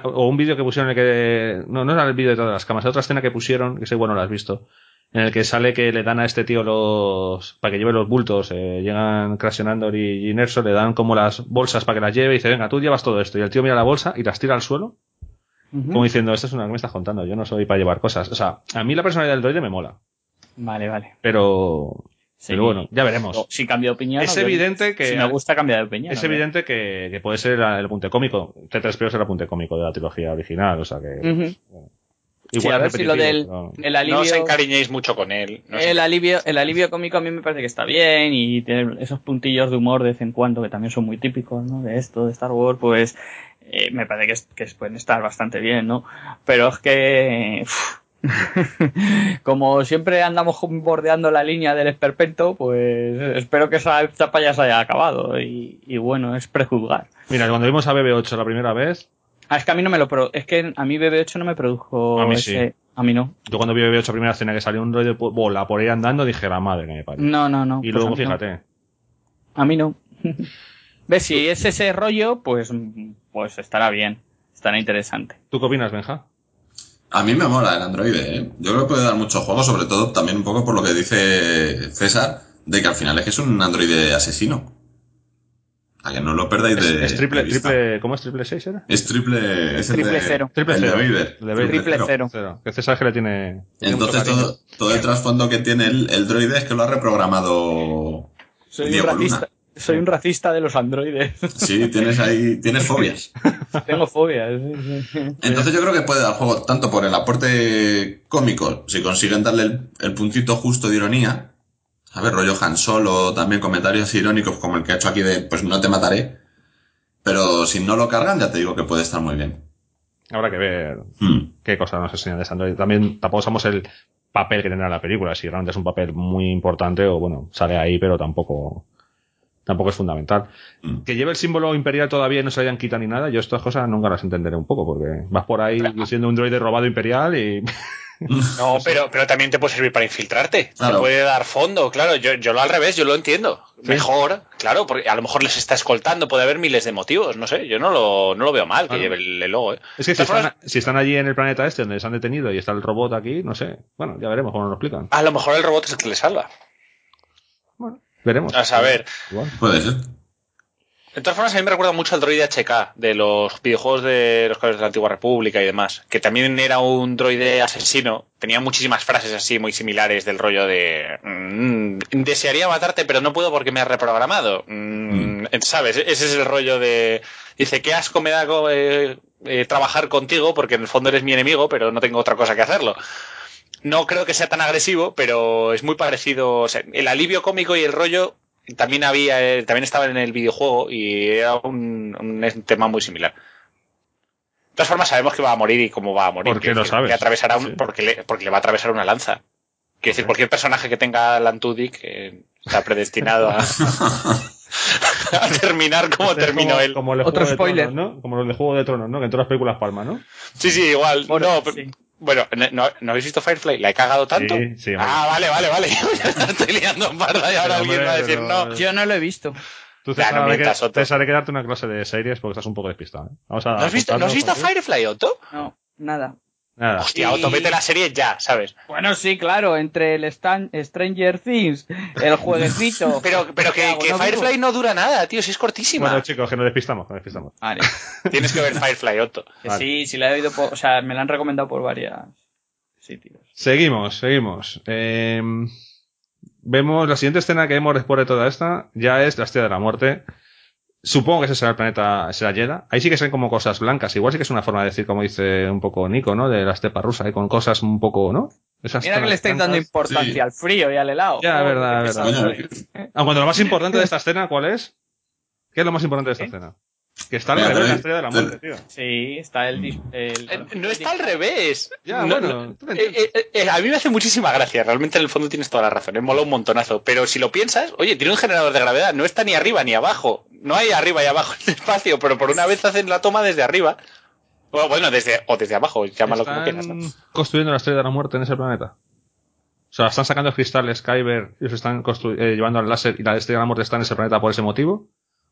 O un vídeo que pusieron en el que. No, no era el vídeo de todas las cámaras, otra escena que pusieron, que sé, bueno, la has visto. En el que sale que le dan a este tío los. para que lleve los bultos. eh, llegan Crash Andor y Jyn Erso, le dan como las bolsas para que las lleve y dice, venga, tú llevas todo esto. Y el tío mira la bolsa y las tira al suelo, Como diciendo, esto es una que me estás contando, yo no soy para llevar cosas. O sea, a mí la personalidad del droide me mola. Vale, vale. Pero. Sí. Pero bueno, ya veremos. O- Si cambio de opinión. Es evidente que- Si me gusta cambiar de opinión. Es evidente que, que puede ser el, el apunte cómico. T3PO es el apunte cómico de la trilogía original, o sea que. Ujú. Sí, Igual a ver si lo del No os encariñéis mucho con él. no el alivio, el alivio cómico a mí me parece que está bien y tiene esos puntillos de humor de vez en cuando que también son muy típicos, ¿no? De esto, de Star Wars, pues eh, me parece que, es- que pueden estar bastante bien, ¿no? Pero es que como siempre andamos bordeando la línea del esperpento, pues espero que esa etapa ya se haya acabado y, y bueno, es prejuzgar. Mira, cuando vimos a BB8 la primera vez, Ah, es que a mí no me lo pro- es que a mí BB8 no me produjo A mí ese- sí. a mí no. yo cuando vi BB8 la primera escena que salió un droide po- bola por ahí andando, dije, la madre que me parió. No, no, no. y pues luego, a mí no. fíjate, A mí no. ¿Ves? Si es ese rollo, pues, pues estará bien. Estará interesante. ¿tú qué opinas, Benja? A mí me mola el androide, ¿eh? Yo creo que puede dar mucho juego, sobre todo también un poco por lo que dice César, de que al final es que es un androide asesino. A que no lo perdáis Es, de es triple, de vista. triple, ¿cómo es triple 6 era? Es triple... Es el Triple de, cero. Triple el de cero. Vader. El de Vader. Triple cero. Cero. Que César que le tiene... Entonces todo, todo el trasfondo que tiene el, el droide es que lo ha reprogramado Soy un Diego racista. Luna. Soy un racista de los androides. Sí, tienes ahí, tienes fobias. Tengo fobias. sí, sí. Entonces yo creo que puede dar juego tanto por el aporte cómico, si consiguen darle el, el puntito justo de ironía. A ver, rollo Han Solo, también comentarios irónicos como el que ha hecho aquí de pues no te mataré. Pero si no lo cargan, ya te digo que puede estar muy bien. Habrá que ver Hmm. qué cosas nos enseñan de ese androide. También tampoco sabemos el papel que tendrá la película, si realmente es un papel muy importante o bueno, sale ahí, pero tampoco tampoco es fundamental. Mm. Que lleve el símbolo imperial todavía y no se hayan quitado ni nada, yo estas cosas nunca las entenderé un poco, porque vas por ahí siendo un droide robado imperial y No, pero, pero también te puede servir para infiltrarte. Claro. Te puede dar fondo, claro. Yo, yo lo al revés, yo lo entiendo. Mejor, claro, porque a lo mejor les está escoltando, puede haber miles de motivos, no sé. Yo no lo, no lo veo mal que Claro. lleve el, el logo, ¿eh? Es que si están, si están allí en el planeta este donde se han detenido y está el robot aquí, no sé. Bueno, ya veremos cómo nos lo explican. A lo mejor el robot es el que le salva. Veremos. A saber. Puede ser. De todas formas, a mí me recuerda mucho al droide HK de los videojuegos de los caballeros de la Antigua República y demás, que también era un droide asesino. Tenía muchísimas frases así muy similares del rollo de mm, desearía matarte, pero no puedo porque me has reprogramado. Mm, ¿Sabes? Ese es el rollo de dice qué asco me da eh, eh, trabajar contigo porque en el fondo eres mi enemigo, pero no tengo otra cosa que hacerlo. No creo que sea tan agresivo, pero es muy parecido. O sea, el alivio cómico y el rollo también había, eh, también estaba en el videojuego y era un, un tema muy similar. De todas formas, sabemos que va a morir y cómo va a morir. ¿Por qué lo sabes? que atravesará un- Sí. porque, le, porque le va a atravesar una lanza. Quiero decir, cualquier personaje que tenga Alan Tudyk eh, está predestinado a, a terminar como Este es terminó como- él. Como el Otro spoiler. Tronos, ¿no? Como los de Juego de Tronos, ¿no? Que en todas las películas palma, ¿no? Sí, sí, igual. Bueno, no, pero- sí. Bueno, ¿no, ¿no habéis visto Firefly? ¿La he cagado tanto? Sí, sí, ah, vale, vale, vale. Estoy liando en parda y ahora alguien hombre, va a decir pero- no. Yo no lo he visto. Tú César, no habrá mientas, que, Otto. César, hay que darte una clase de series porque estás un poco despistado. ¿eh? Vamos a ¿No has visto, ¿no has visto Firefly, Otto? No, nada. Nada. Hostia, Y- Otto, vete la serie ya, ¿sabes? Bueno, sí, claro, entre el Stan- Stranger Things, el jueguecito. Pero, pero ¿Qué que, hago? que ¿No Firefly no dura nada, tío, si es cortísima. Bueno, chicos, que nos despistamos, que nos despistamos. Vale. Tienes que ver Firefly, Otto. Vale. Sí, sí la he oído, por- o sea, me la han recomendado por varias sitios. Seguimos, seguimos. Eh, vemos la siguiente escena que vemos después de toda esta, ya es la estrella de la muerte. Supongo que ese será el planeta, será Yeda. Ahí sí que son como cosas blancas. Igual sí que es una forma de decir, como dice un poco Nico, ¿no? De la estepa rusa, ¿eh? con cosas un poco, ¿no? Esas Mira que le estáis dando importancia Sí. al frío y al helado. Ya, Joder, verdad, verdad. sois. Ah, cuando lo más importante de esta escena, ¿cuál es? ¿Qué es lo más importante de esta ¿Qué? escena? Que está al Mira, revés pero la estrella de la muerte, tío. Sí, está el... dis- el- Eh, No está al revés. Ya, No, bueno, no. Eh, eh, eh, a mí me hace muchísima gracia. Realmente en el fondo tienes toda la razón. Me mola un montonazo. Pero si lo piensas, oye, tiene un generador de gravedad. No está ni arriba ni abajo. No hay arriba y abajo en el espacio, pero por una vez hacen la toma desde arriba. O, bueno, desde, o desde abajo, llámalo como quieras. construyendo la estrella de la muerte en ese planeta. O sea, están sacando cristales Kyber y los están eh, llevando al láser y la estrella de la muerte está en ese planeta por ese motivo.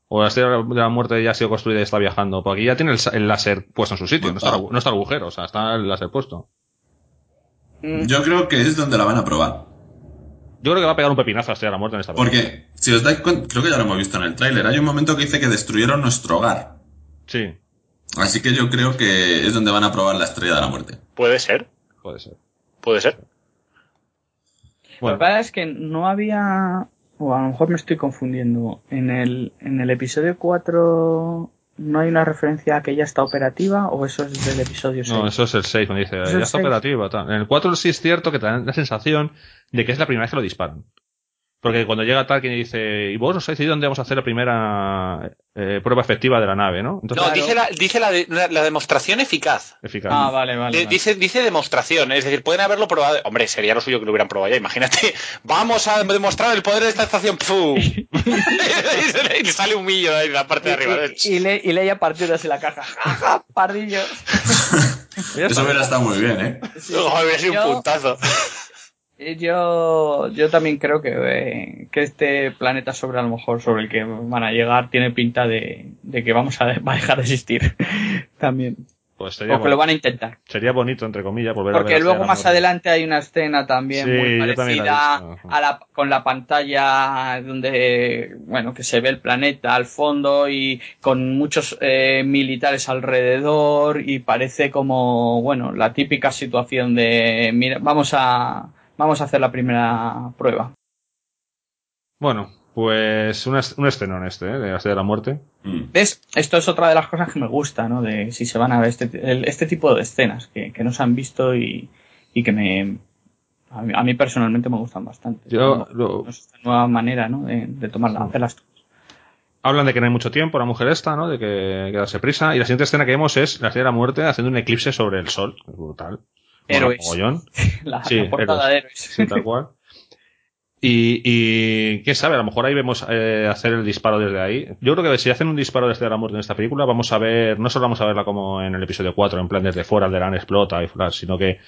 O la estrella de la muerte ya ha sido construida y está viajando. Porque aquí ya tiene el, láser puesto en su sitio. No está, no está el agujero, o sea, está el láser puesto. Yo creo que es donde la van a probar. Yo creo que va a pegar un pepinazo a la estrella de la muerte en esta película. Porque, si os dais cuenta, creo que ya lo hemos visto en el tráiler, hay un momento que dice que destruyeron nuestro hogar. Sí, Así que yo creo que es donde van a probar la estrella de la muerte. Puede ser, puede ser. puede ser. Lo Bueno, que pasa es que no había, o a lo mejor me estoy confundiendo, en el, en el episodio 4 no hay una referencia a que ya está operativa o eso es del episodio 6. no, eso es el 6, cuando dice, ya está operativa. Tal. En el 4 sí es cierto que te da la sensación de que es la primera vez que lo disparan. Porque cuando llega tal quien dice, y vos os habéis decidido dónde vamos a hacer la primera eh, prueba efectiva de la nave, ¿no? Entonces, No, dice, la, dice la, de- la- la demostración eficaz. eficaz. Ah, vale, vale. Dice, dice demostración, es decir, pueden haberlo probado. Hombre, sería lo suyo que lo hubieran probado ya. Imagínate, vamos a demostrar el poder de esta estación. Y le sale un millo de la parte de arriba. Y, y, le, y leía partidas en la caja. ¡Ja, ja, pardillos! Eso hubiera estado muy bien, ¿eh? Joder, hubiera sido un puntazo. Y Yo, yo también creo que, eh, que este planeta sobre a lo mejor sobre el que van a llegar tiene pinta de, de que vamos a, va a dejar de existir también. Pues sería, O que lo van a intentar. sería bonito, entre comillas, volver a ver Porque luego más adelante hay una escena también Sí, muy también la parecida a la, con la pantalla donde, bueno, que se ve el planeta al fondo y con muchos eh, militares alrededor y parece como, bueno, la típica situación de, mira, vamos a, vamos a hacer la primera prueba. Bueno, pues un, es- un estrenón este, ¿eh? de la estrella de la muerte. Mm. ¿Ves? Esto es otra de las cosas que me gusta, ¿no? De si se van a ver este, el- este tipo de escenas que, que no se han visto y, y que me, a mí, a mí personalmente me gustan bastante. Yo, Como- lo- es esta nueva manera, ¿no? De, de tomarla, hacerlas. hablan de que no hay mucho tiempo, la mujer esta, ¿no? De que, que darse prisa. Y la siguiente escena que vemos es la estrella de la muerte haciendo un eclipse sobre el sol. Es brutal. Héroes. La, Sí, la portada de héroes. Sí, tal cual. Y, y quién sabe, a lo mejor ahí vemos eh, hacer el disparo desde ahí. Yo creo que si hacen un disparo desde la muerte en esta película, vamos a ver, no solo vamos a verla como en el episodio 4, en plan desde fuera, el Deran explota y flash, sino que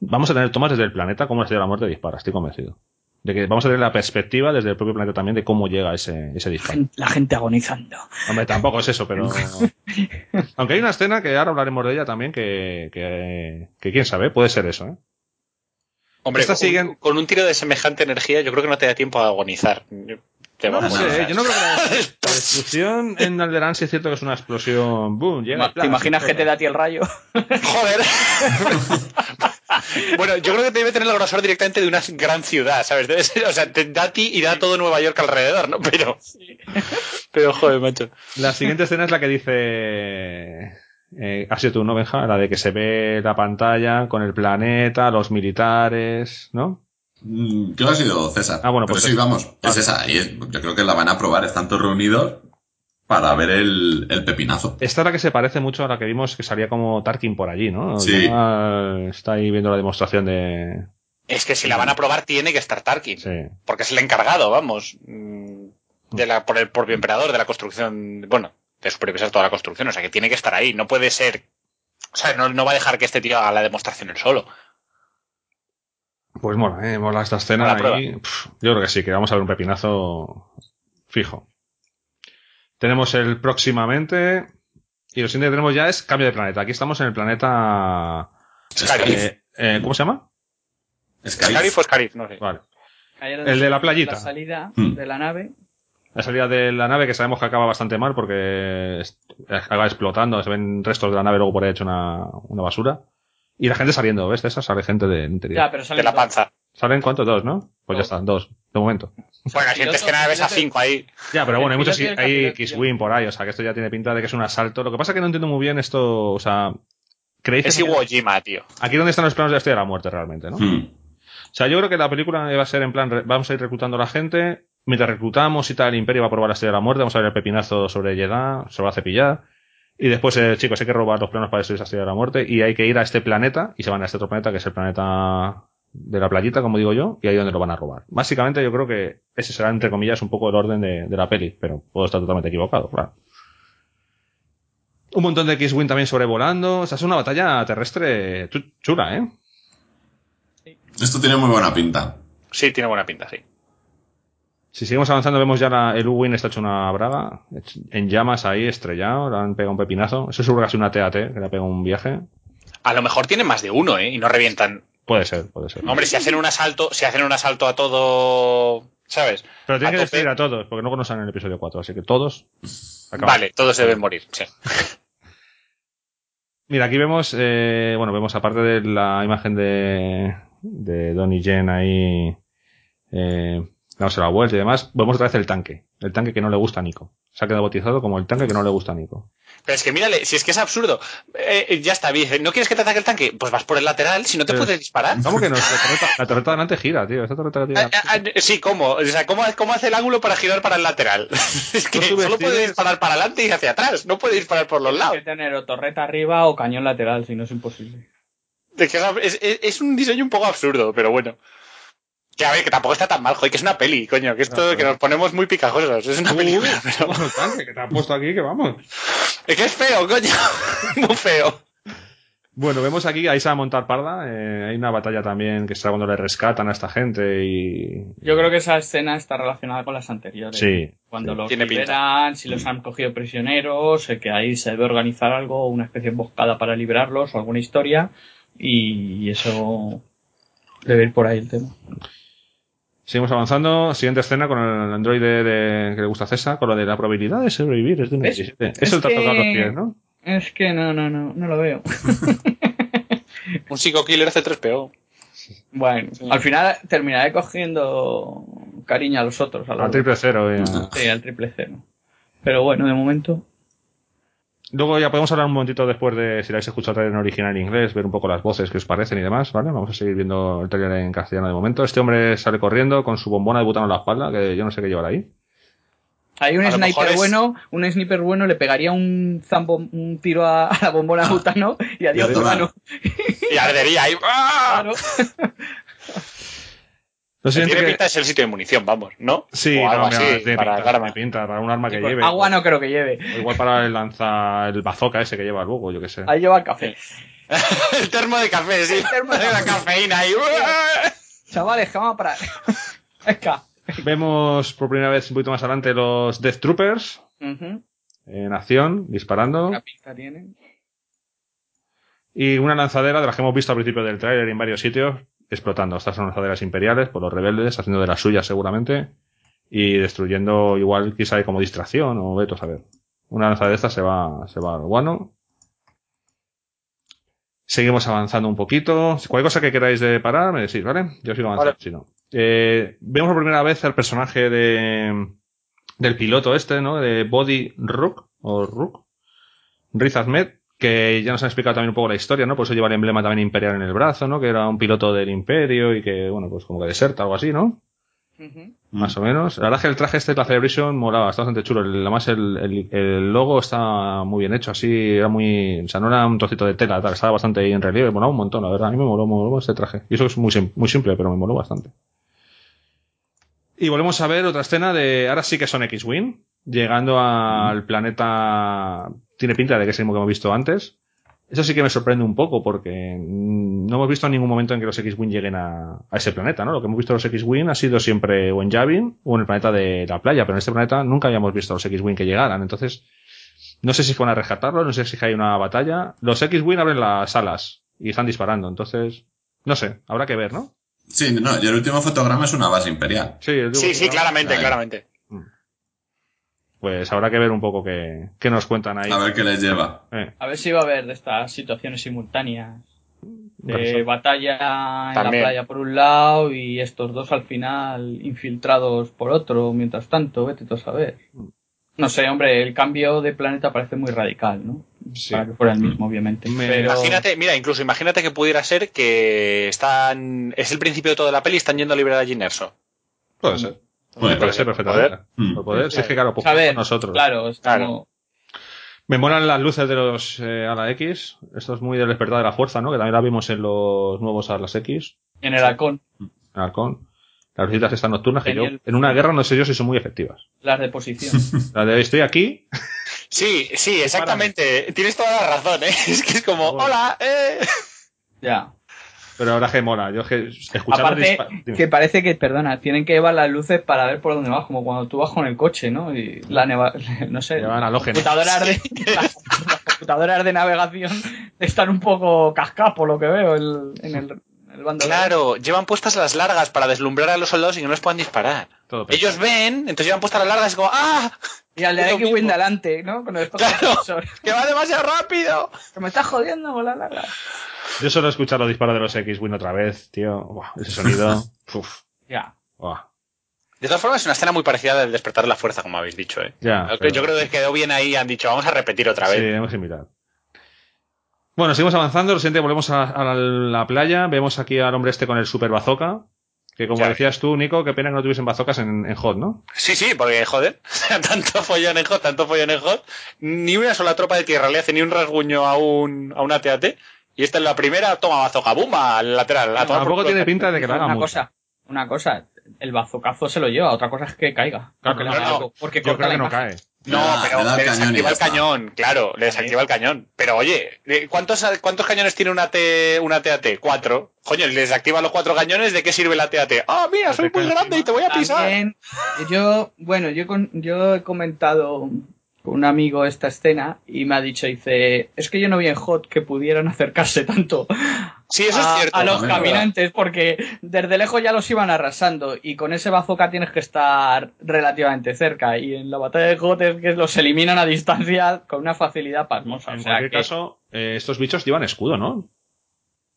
vamos a tener tomas desde el planeta como la estrella de la muerte dispara, estoy convencido. De que vamos a tener la perspectiva desde el propio planeta también de cómo llega ese, ese disparo. La gente agonizando. Hombre, tampoco es eso, pero. Aunque hay una escena que ahora hablaremos de ella también, que, que, que quién sabe, puede ser eso, ¿eh? Hombre, Estas con, siguen- con un tiro de semejante energía, yo creo que no te da tiempo a agonizar. Te No va a sé, morir. yo no creo que la, la destrucción en Alderaan sí es cierto que es una explosión. ¡Boom! Llega. ¿Te imaginas que te da a ti el rayo? Joder. bueno, yo creo que debe tener el grosor directamente de una gran ciudad, ¿sabes? Debe ser, o sea, te da a ti y da a todo Nueva York alrededor, ¿no? Pero. Pero, joder, macho. La siguiente escena es la que dice. Eh, has sido tú, ¿no, Benja? La de que se ve la pantalla con el planeta, los militares, ¿no? Mm, ¿Qué ha sido, César? Ah, bueno, Pero pues sí, es- vamos, es esa. Y es- yo creo que la van a probar, están todos reunidos para ver el, el pepinazo. Esta es la que se parece mucho a la que vimos que salía como Tarkin por allí, ¿no? Sí. Ya está ahí viendo la demostración de. Es que si la van a probar tiene que estar Tarkin. Sí. Porque es el encargado, vamos. mm, De la, por el propio emperador de la construcción. Bueno, de supervisar toda la construcción. O sea, que tiene que estar ahí. No puede ser. O sea, no, no va a dejar que este tío haga la demostración él solo. Pues mola, ¿eh? Mola esta escena ahí. Pf, yo creo que sí, que vamos a ver un pepinazo fijo. Tenemos el próximamente. Y lo siguiente que tenemos ya es cambio de planeta. Aquí estamos en el planeta. Scarif. eh, eh, ¿Cómo se llama? Scarif o Scarif, no sé. Vale. El de la playita. La salida Hmm. de la nave. La salida de la nave que sabemos que acaba bastante mal porque acaba explotando, se ven restos de la nave luego por ahí hecho una, una basura. Y la gente saliendo, ¿ves? De esa sale gente del interior. Ya, pero salen De la panza. ¿Salen cuántos? Dos, ¿no? Pues ya están, dos, de momento. Bueno, la siguiente escena ves a cinco ahí. Ya, pero bueno, hay muchos, hay. X-Wing por ahí, o sea que esto ya tiene pinta de que es un asalto. Lo que pasa es que no entiendo muy bien esto, o sea, ¿creéis Es que Iwo Jima, tío. aquí donde están los planos de la estrella de la muerte realmente, ¿no? Hmm. O sea, yo creo que la película va a ser en plan, vamos a ir reclutando a la gente, mientras reclutamos y tal, el Imperio va a probar la estrella de la muerte, vamos a ver el pepinazo sobre Jeddah, se va a cepillar, y después, eh, chicos, hay que robar los planos para destruir esa estrella de la muerte, y hay que ir a este planeta, y se van a este otro planeta, que es el planeta de la playita, como digo yo, y ahí es donde lo van a robar. Básicamente yo creo que ese será, entre comillas, un poco el orden de, de la peli, pero puedo estar totalmente equivocado, claro. Un montón de X-Wing también sobrevolando, o sea, es una batalla terrestre chu- chula, ¿eh? Esto tiene muy buena pinta. Sí, tiene buena pinta, sí. Si seguimos avanzando, vemos ya la- el U-Wing está hecho una braga, en llamas ahí, estrellado, le han pegado un pepinazo. Eso seguro que ha sido una TAT, que le ha pegado un viaje. A lo mejor tienen más de uno, ¿eh? Y no revientan. Puede ser, puede ser. Hombre, si hacen un asalto, si hacen un asalto a todo. ¿Sabes? Pero tienen a que tope. destruir a todos, porque no conocen en el episodio 4, así que todos. acaban. Vale, todos deben morir, sí. Mira, aquí vemos, eh, bueno, vemos aparte de la imagen de, de Donnie Jen ahí, eh, dándose la vuelta y demás, vemos otra vez el tanque. El tanque que no le gusta a Nico. Se ha quedado bautizado como el tanque que no le gusta a Nico. Pero es que mírale, si es que es absurdo. Eh, eh, ya está, dice, ¿no quieres que te ataque el tanque? Pues vas por el lateral, si no te Pero- puedes disparar. ¿Cómo que no? La torreta, la torreta delante gira, tío. Esta torreta Ah, ah, ah, sí, ¿cómo? O sea, ¿cómo, cómo hace el ángulo para girar para el lateral? es que No solo puede disparar para adelante y hacia atrás, no puede disparar por los Hay lados. que tener o torreta arriba o cañón lateral, si no es imposible. Es un diseño un poco absurdo, pero bueno. Que a ver, que tampoco está tan mal, joder, que es una peli, coño, que esto, No, pero- que nos ponemos muy picajosos, es una película, pero... que te ha puesto aquí, que vamos. Es que es feo, coño, muy feo. Bueno, vemos aquí, ahí se va a montar parda. eh, hay una batalla también que será cuando le rescatan a esta gente y. Yo creo que esa escena está relacionada con las anteriores. Sí. Cuando sí. los Tiene pinta. liberan, si los han cogido prisioneros, eh, que ahí se debe organizar algo, una especie de emboscada para liberarlos o alguna historia. Y eso debe ir por ahí el tema. Seguimos avanzando. Siguiente escena con el androide de, que le gusta a César, con lo de la probabilidad de sobrevivir. Es de un. 17. Es Eso te ha tocado los pies, ¿no? Es que no, no, no, no lo veo. Un psico-killer C3PO. Bueno, al final terminaré cogiendo cariño a los otros. A los Al triple cero. ya. Sí, al triple cero. Pero bueno, de momento. Luego ya podemos hablar un momentito después de si la habéis escuchado el trailer en original en inglés, ver un poco las voces que os parecen y demás, ¿vale? Vamos a seguir viendo el trailer en castellano de momento. Este hombre sale corriendo con su bombona de butano en la espalda, que yo no sé qué llevará ahí. Hay un sniper es- bueno, un sniper bueno le pegaría un zambo, un tiro a, a la bombona butano y adiós Y adiós. mano. Y ardería ahí. ¡ah! Claro. Lo Tiene que- pinta de ser sitio de munición, vamos, ¿no? Sí, o algo no, mira, así, tiene para pinta, el arma. tiene pinta, para un arma que lleve. agua no creo que lleve. O igual para el lanza, el bazooka ese que lleva luego, yo qué sé. Ahí lleva café. el termo de café, sí. termo de la cafeína ahí. ¡ah! Chavales, que vamos a parar. Vemos por primera vez un poquito más adelante los Death Troopers en acción, disparando. Una pinta tienen. Y una lanzadera de las que hemos visto al principio del tráiler en varios sitios, explotando. Estas son lanzaderas imperiales por los rebeldes, haciendo de las suyas seguramente. y destruyendo igual quizá como distracción o veto a saber. Una lanza de estas se va, se va al guano. Seguimos avanzando un poquito. Cualquier cosa que queráis de parar, me decís, ¿vale? Yo sigo avanzando, Vale. si no. Eh, vemos por primera vez al personaje de, del piloto este, ¿no? De Body Rook, o Rook, Riz Ahmed, que ya nos han explicado también un poco la historia, ¿no? Por eso lleva el emblema también imperial en el brazo, ¿no? Que era un piloto del imperio y que, bueno, pues como que deserta, algo así, ¿no? Más o menos. La verdad es que el traje este de la Celebration molaba, está bastante chulo. Además el, el, el logo está muy bien hecho, así, era muy, o sea, no era un trocito de tela, tal, estaba bastante ahí en relieve, molaba un montón, la verdad. A mí me moló, me moló este traje. Y eso es muy, muy simple, pero me moló bastante. Y volvemos a ver otra escena de, ahora sí que son X-Wing, llegando al planeta, tiene pinta de que es el mismo que hemos visto antes. Eso sí que me sorprende un poco porque mm, no hemos visto en ningún momento en que los X-Wing lleguen a, a ese planeta, ¿no? Lo que hemos visto de los X-Wing ha sido siempre o en Yavin o en el planeta de la playa, pero en este planeta nunca habíamos visto a los X-Wing que llegaran. Entonces, no sé si van a rescatarlo, no sé si hay una batalla. Los X-Wing abren las alas y están disparando, entonces, no sé, habrá que ver, ¿no? Sí, no, y el último fotograma es una base imperial. Sí, el Sí, sí, claramente, Ahí. claramente. Pues habrá que ver un poco qué, qué nos cuentan ahí. A ver qué les lleva. Eh, A ver si va a haber de estas situaciones simultáneas. De batalla en También. la playa por un lado y estos dos al final infiltrados por otro, mientras tanto, vete tú a saber. No sé, hombre, el cambio de planeta parece muy radical, ¿no? Sí. Para que fuera el mismo, obviamente. Me- Pero- Imagínate, mira, incluso imagínate que pudiera ser que están. Es el principio de toda la peli, están yendo a liberar a Jyn Erso. Puede ser. Puede puede ser perfectamente. Mm. Por poder, es que claro, pues Saber, nosotros. Claro, es Claro. como- Me molan las luces de los eh, ala X. Esto es muy del despertar de la fuerza, ¿no? Que también la vimos en los nuevos Atlas X, en el halcón, en Halcón. Las lucitas estas nocturnas que yo, Genial. en una guerra no sé yo si son muy efectivas. las de posición. La de estoy aquí, Sí, sí, exactamente. Tienes toda la razón, ¿eh? Es que es como, Bueno. hola, eh. ya. Pero ahora que mola. Yo es que escuchando Aparte, que parece que, perdona, tienen que llevar las luces para ver por dónde vas, como cuando tú vas con el coche, ¿no? Y la neva, no sé, Llevan halógenos. computadoras, de, las, las computadoras de navegación están un poco cascadas por lo que veo el- en el, el bando. Claro, llevan puestas las largas para deslumbrar a los soldados y que no les puedan disparar. Todo. Ellos ven, entonces llevan puestas las largas y como, ¡ah! Y al de X-Wing mismo. delante, ¿no? Con el Claro. ¡Que va demasiado rápido! Que me estás jodiendo con la larga. Yo solo he escuchado los disparos de los X-Wing otra vez, tío. Buah, ese sonido. Uf, Ya. buah. De todas formas, es una escena muy parecida del despertar de la fuerza, como habéis dicho, ¿eh? Ya. Yo pero- creo que quedó bien ahí, han dicho, vamos a repetir otra vez. Sí, hemos que mirar. Bueno, seguimos avanzando. Lo siguiente, volvemos a, a la, la playa. Vemos aquí al hombre este con el super bazooka. Que como Ya. decías tú, Nico, qué pena que no tuviesen bazocas en, en Hot, ¿no? Sí, sí, porque joder, tanto follón en Hot, tanto follón en Hot, ni una sola tropa de tierra le hace ni un rasguño a un, a un AT-AT, y esta es la primera, toma bazooka, boom, al lateral. A Tampoco tiene pinta de que lo haga una mucho. cosa, una cosa, el bazocazo se lo lleva, otra cosa es que caiga. Claro, Porque le no, haga no. algo, porque Yo corta creo la que no cae. No, da- pero le desactiva el cañón, claro, le desactiva el cañón. Pero oye, ¿cuántos, ¿cuántos cañones tiene un AT, un AT-AT? Cuatro. Coño, le desactiva los cuatro cañones, ¿de qué sirve el AT-AT? Ah, mira, soy muy grande y te voy a pisar. También, yo, bueno, yo, con- yo he comentado con un amigo esta escena y me ha dicho, dice, es que yo no vi en Hot que pudieran acercarse tanto Sí, eso a, es cierto. a los caminantes porque desde lejos ya los iban arrasando y con ese bazooka tienes que estar relativamente cerca y en la batalla de Hot es que los eliminan a distancia con una facilidad pasmosa. En o sea cualquier que- caso, eh, estos bichos llevan escudo, ¿no?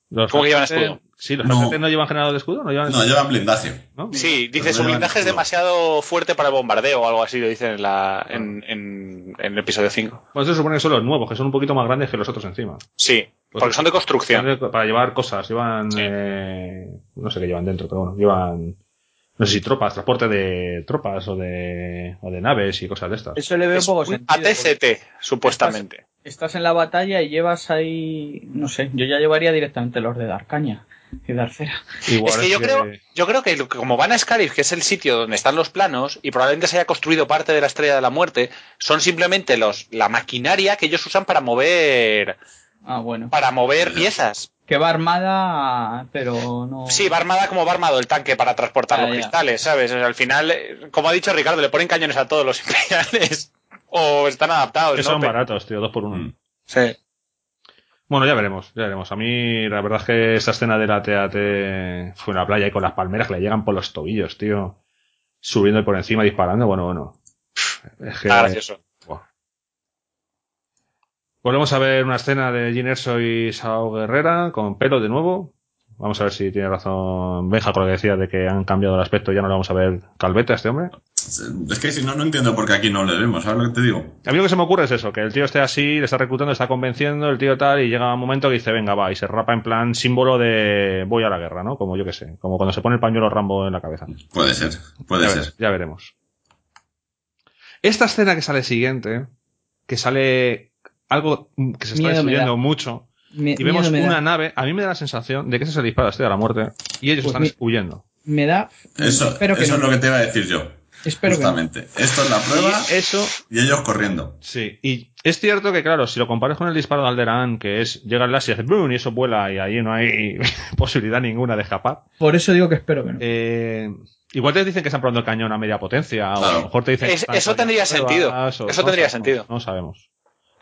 Los ¿Cómo que llevan escudo? Sí, los No. no. llevan generador de escudo, no llevan No, llevan blindaje. ¿no? Sí, dice, su blindaje es demasiado fuerte para el bombardeo o algo así, lo dicen en, la, en, en, en el episodio 5. Pues se supone que son los nuevos, que son un poquito más grandes que los otros encima. Sí, Pues porque son de construcción. Para llevar cosas, llevan... Sí. eh, no sé qué llevan dentro, pero bueno, llevan... No sé si tropas, transporte de tropas o de, o de naves y cosas de estas. Eso le veo Es poco sentido. ATCT, supuestamente. estás en la batalla y llevas ahí, no sé, yo ya llevaría directamente los de Darcaña y Darcera. Igual Es que yo creo, yo creo que como van a Scarif, que es el sitio donde están los planos, y probablemente se haya construido parte de la estrella de la muerte, son simplemente los, la maquinaria que ellos usan para mover, Ah, bueno. para mover piezas. Que va armada, pero no. Sí, va armada como va armado el tanque para transportar Ah, los ya. cristales, ¿sabes? O sea, al final, como ha dicho Ricardo, le ponen cañones a todos los imperiales. o están adaptados, Que ¿no? son baratos, tío, dos por uno. Sí. Bueno, ya veremos, ya veremos. A mí, la verdad es que esa escena de la TAT fue en la playa y con las palmeras que le llegan por los tobillos, tío. subiendo por encima, disparando, bueno, bueno. Es que, Está gracioso. Volvemos a ver una escena de Jin Erso y Sao Guerrera con pelo de nuevo. Vamos a ver si tiene razón Benja con lo que decía de que han cambiado el aspecto y ya no le vamos a ver calvete a este hombre. Es que si no, no entiendo por qué aquí no le vemos, ¿sabes lo que te digo? A mí lo que se me ocurre es eso, que el tío esté así, le está reclutando, le está convenciendo, el tío tal, y llega un momento que dice, venga, va, y se rapa en plan símbolo de voy a la guerra, ¿no? Como yo que sé, como cuando se pone el pañuelo Rambo en la cabeza. Puede ser, puede ya ser. Ya veremos. Esta escena que sale siguiente, que sale algo que se está Miedo destruyendo mucho, Me- y vemos da. una nave, a mí me da la sensación de que ese es el disparo este de la muerte, y ellos Pues están mi- huyendo. Me da. Eso, eso no. es lo que te iba a decir yo. Espero que no. justamente. Esto es la prueba Y eso, y ellos corriendo. sí. Y es cierto que, claro, si lo comparas con el disparo de Alderaan, que es, llega el láser y hace ¡brum! y eso vuela y ahí no hay posibilidad ninguna de escapar. Por eso digo que espero que no. Eh, igual te dicen que están probando el cañón a media potencia, o a lo mejor te dicen que Es- están eso tendría sentido. pruebas, o- Eso no tendría sabemos, sentido. No sabemos.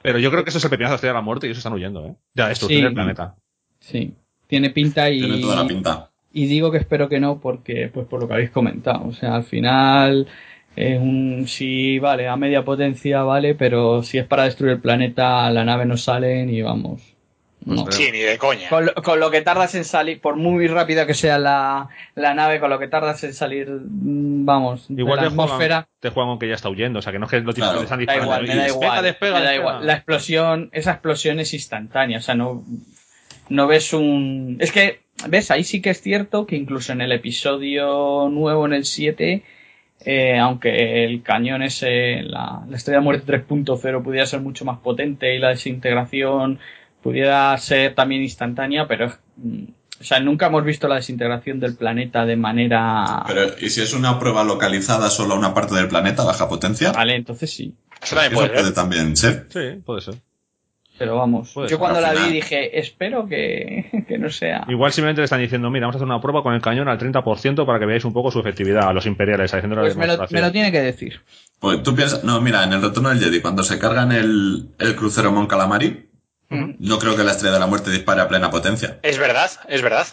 Pero yo creo que eso es el pepinazo de la estrella de la muerte y ellos están huyendo, ¿eh? De la destrucción Sí. del planeta. Sí. Tiene pinta y. Tiene toda la pinta. Y digo que espero que no porque, pues por lo que habéis comentado. O sea, al final, es un, sí, vale, a media potencia, vale, pero si es para destruir el planeta, la nave no sale ni vamos. No. Sí, ni de coña. Con lo, con lo que tardas en salir, por muy rápida que sea la, la nave, con lo que tardas en salir, mm, vamos, de Igual la te juegan, atmósfera, te juegan aunque ya está huyendo, o sea que no es que lo típico Claro. que están da disparando. igual, me da despega, igual, despega, me da despega. igual. La explosión, esa explosión es instantánea, o sea, no, no ves un... Es que, ves, ahí sí que es cierto que incluso en el episodio nuevo, en el 7, eh, aunque el cañón ese, la, la estrella de muerte 3.0 pudiera ser mucho más potente y la desintegración pudiera ser también instantánea, pero mm, o sea, nunca hemos visto la desintegración del planeta de manera... Pero, ¿y si es una prueba localizada solo a una parte del planeta, baja potencia? Vale, entonces sí. Eso también Eso puede puede también ser. Sí, puede ser. Pero vamos, Puede yo cuando la vi dije, espero que, que no sea... Igual simplemente le están diciendo, mira, vamos a hacer una prueba con el cañón al 30% para que veáis un poco su efectividad a los imperiales, haciendo la Pues me lo, me lo tiene que decir. Pues tú piensas, no, mira, en el retorno del Jedi, cuando se cargan el, el crucero Mon Calamari, no creo que la estrella de la muerte dispare a plena potencia. Es verdad, es verdad.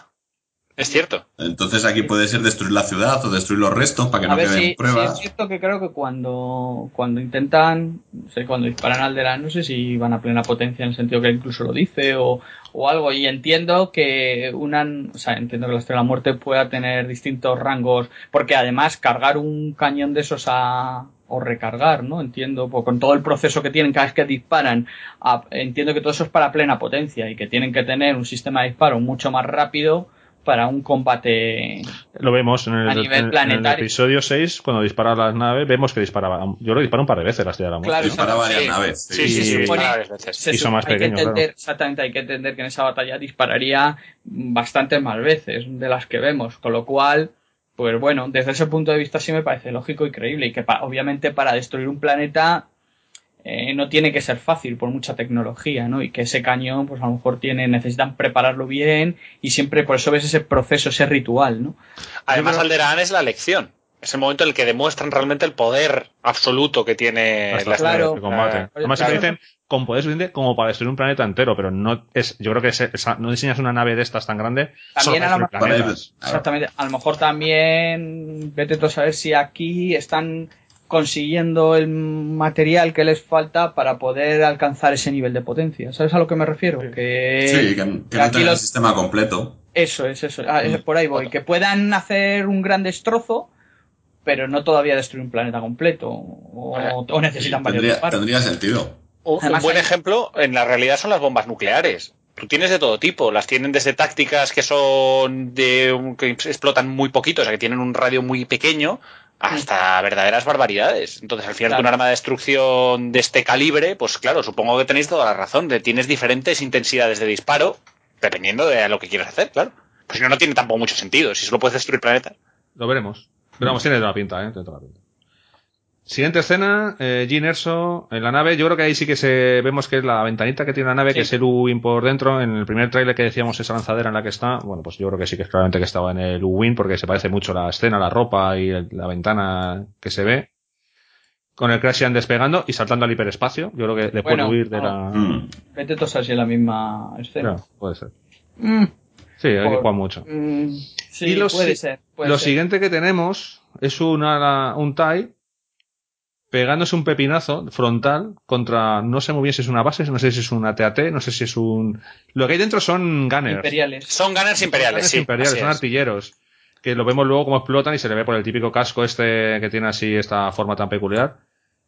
Es cierto. Entonces aquí puede ser destruir la ciudad o destruir los restos para que A no ver, queden si, si pruebas. es cierto que creo que cuando, cuando intentan, no sé, cuando disparan al Alderaan, no sé si van a plena potencia en el sentido que incluso lo dice o, o algo. Y entiendo que una, o sea, entiendo que la Estrella de la Muerte pueda tener distintos rangos, porque además cargar un cañón de esos a, o recargar, ¿no? Entiendo, pues, con todo el proceso que tienen cada vez que disparan, a- entiendo que todo eso es para plena potencia y que tienen que tener un sistema de disparo mucho más rápido para un combate Lo vemos en el, A nivel en- en el planetario. episodio 6, cuando dispara las naves, vemos que disparaba. Yo creo que dispara un par de veces la estrella de la muerte. Claro, Dispara varias Sí. naves. Sí, sí, sí. Y- veces. Se Y son más hay que pequeños, entender, claro. Exactamente, hay que entender que en esa batalla dispararía bastantes más veces de las que vemos, con lo cual, pues bueno, desde ese punto de vista sí me parece lógico y creíble y que pa- obviamente para destruir un planeta eh, no tiene que ser fácil por mucha tecnología, ¿no? Y que ese cañón, pues a lo mejor tiene, necesitan prepararlo bien y siempre por eso ves ese proceso, ese ritual, ¿no? Además, Alderaan es la lección. Es el momento en el que demuestran realmente el poder absoluto que tiene Hasta la Claro. de combate. Además, claro. dicen con poder suficiente como para destruir un planeta entero, pero no es, yo creo que es- no diseñas una nave de estas tan grande solo También a lo mejor-. Exactamente. A lo mejor también, vete tú a saber si aquí están consiguiendo el material que les falta para poder alcanzar ese nivel de potencia. ¿Sabes a lo que me refiero? Que, Sí, que, que que no aquí tengan el sistema completo. Eso es, eso. Ah, es por ahí voy. Que puedan hacer un gran destrozo, pero no todavía destruir un planeta completo. O, o necesitan varios Tendría, sentido. Un, buen hay- ejemplo en la realidad son las bombas nucleares. Tú tienes de todo tipo. Las tienen desde tácticas que son de un- que explotan muy poquito, o sea, que tienen un radio muy pequeño, hasta verdaderas barbaridades. Entonces, al final, Claro. un arma de destrucción de este calibre, pues claro, supongo que tenéis toda la razón. De, tienes diferentes intensidades de disparo, dependiendo de lo que quieras hacer, claro. Pues si no, no tiene tampoco mucho sentido. Si solo puedes destruir planetas. Lo veremos. Pero vamos, tiene toda la pinta, ¿eh? Tiene toda la pinta. Siguiente escena, eh, Jean Erso en la nave. Yo creo que ahí sí que se vemos que es la ventanita que tiene la nave, Sí. que es el U-Wing por dentro. En el primer tráiler que decíamos esa lanzadera en la que está, bueno, pues yo creo que sí que es claramente que estaba en el U-Wing porque se parece mucho la escena, la ropa y el- la ventana que se ve. Con el Crashian despegando y saltando al hiperespacio. Yo creo que después Bueno, de huir de la... Mm. Vete tú a saber si es la misma escena. Claro, puede ser. Mm, Sí, hay que Por- jugar mucho. mm, sí, y lo, puede si- ser. puede lo ser. siguiente que tenemos es una, un TIE pegándose un pepinazo frontal contra, no sé muy bien si es una base, no sé si es una TAT, no sé si es un... Lo que hay dentro son gunners. Imperiales. Son gunners imperiales, Gunners sí. imperiales, son es. artilleros. Que lo vemos luego cómo explotan y se le ve por el típico casco este que tiene así esta forma tan peculiar.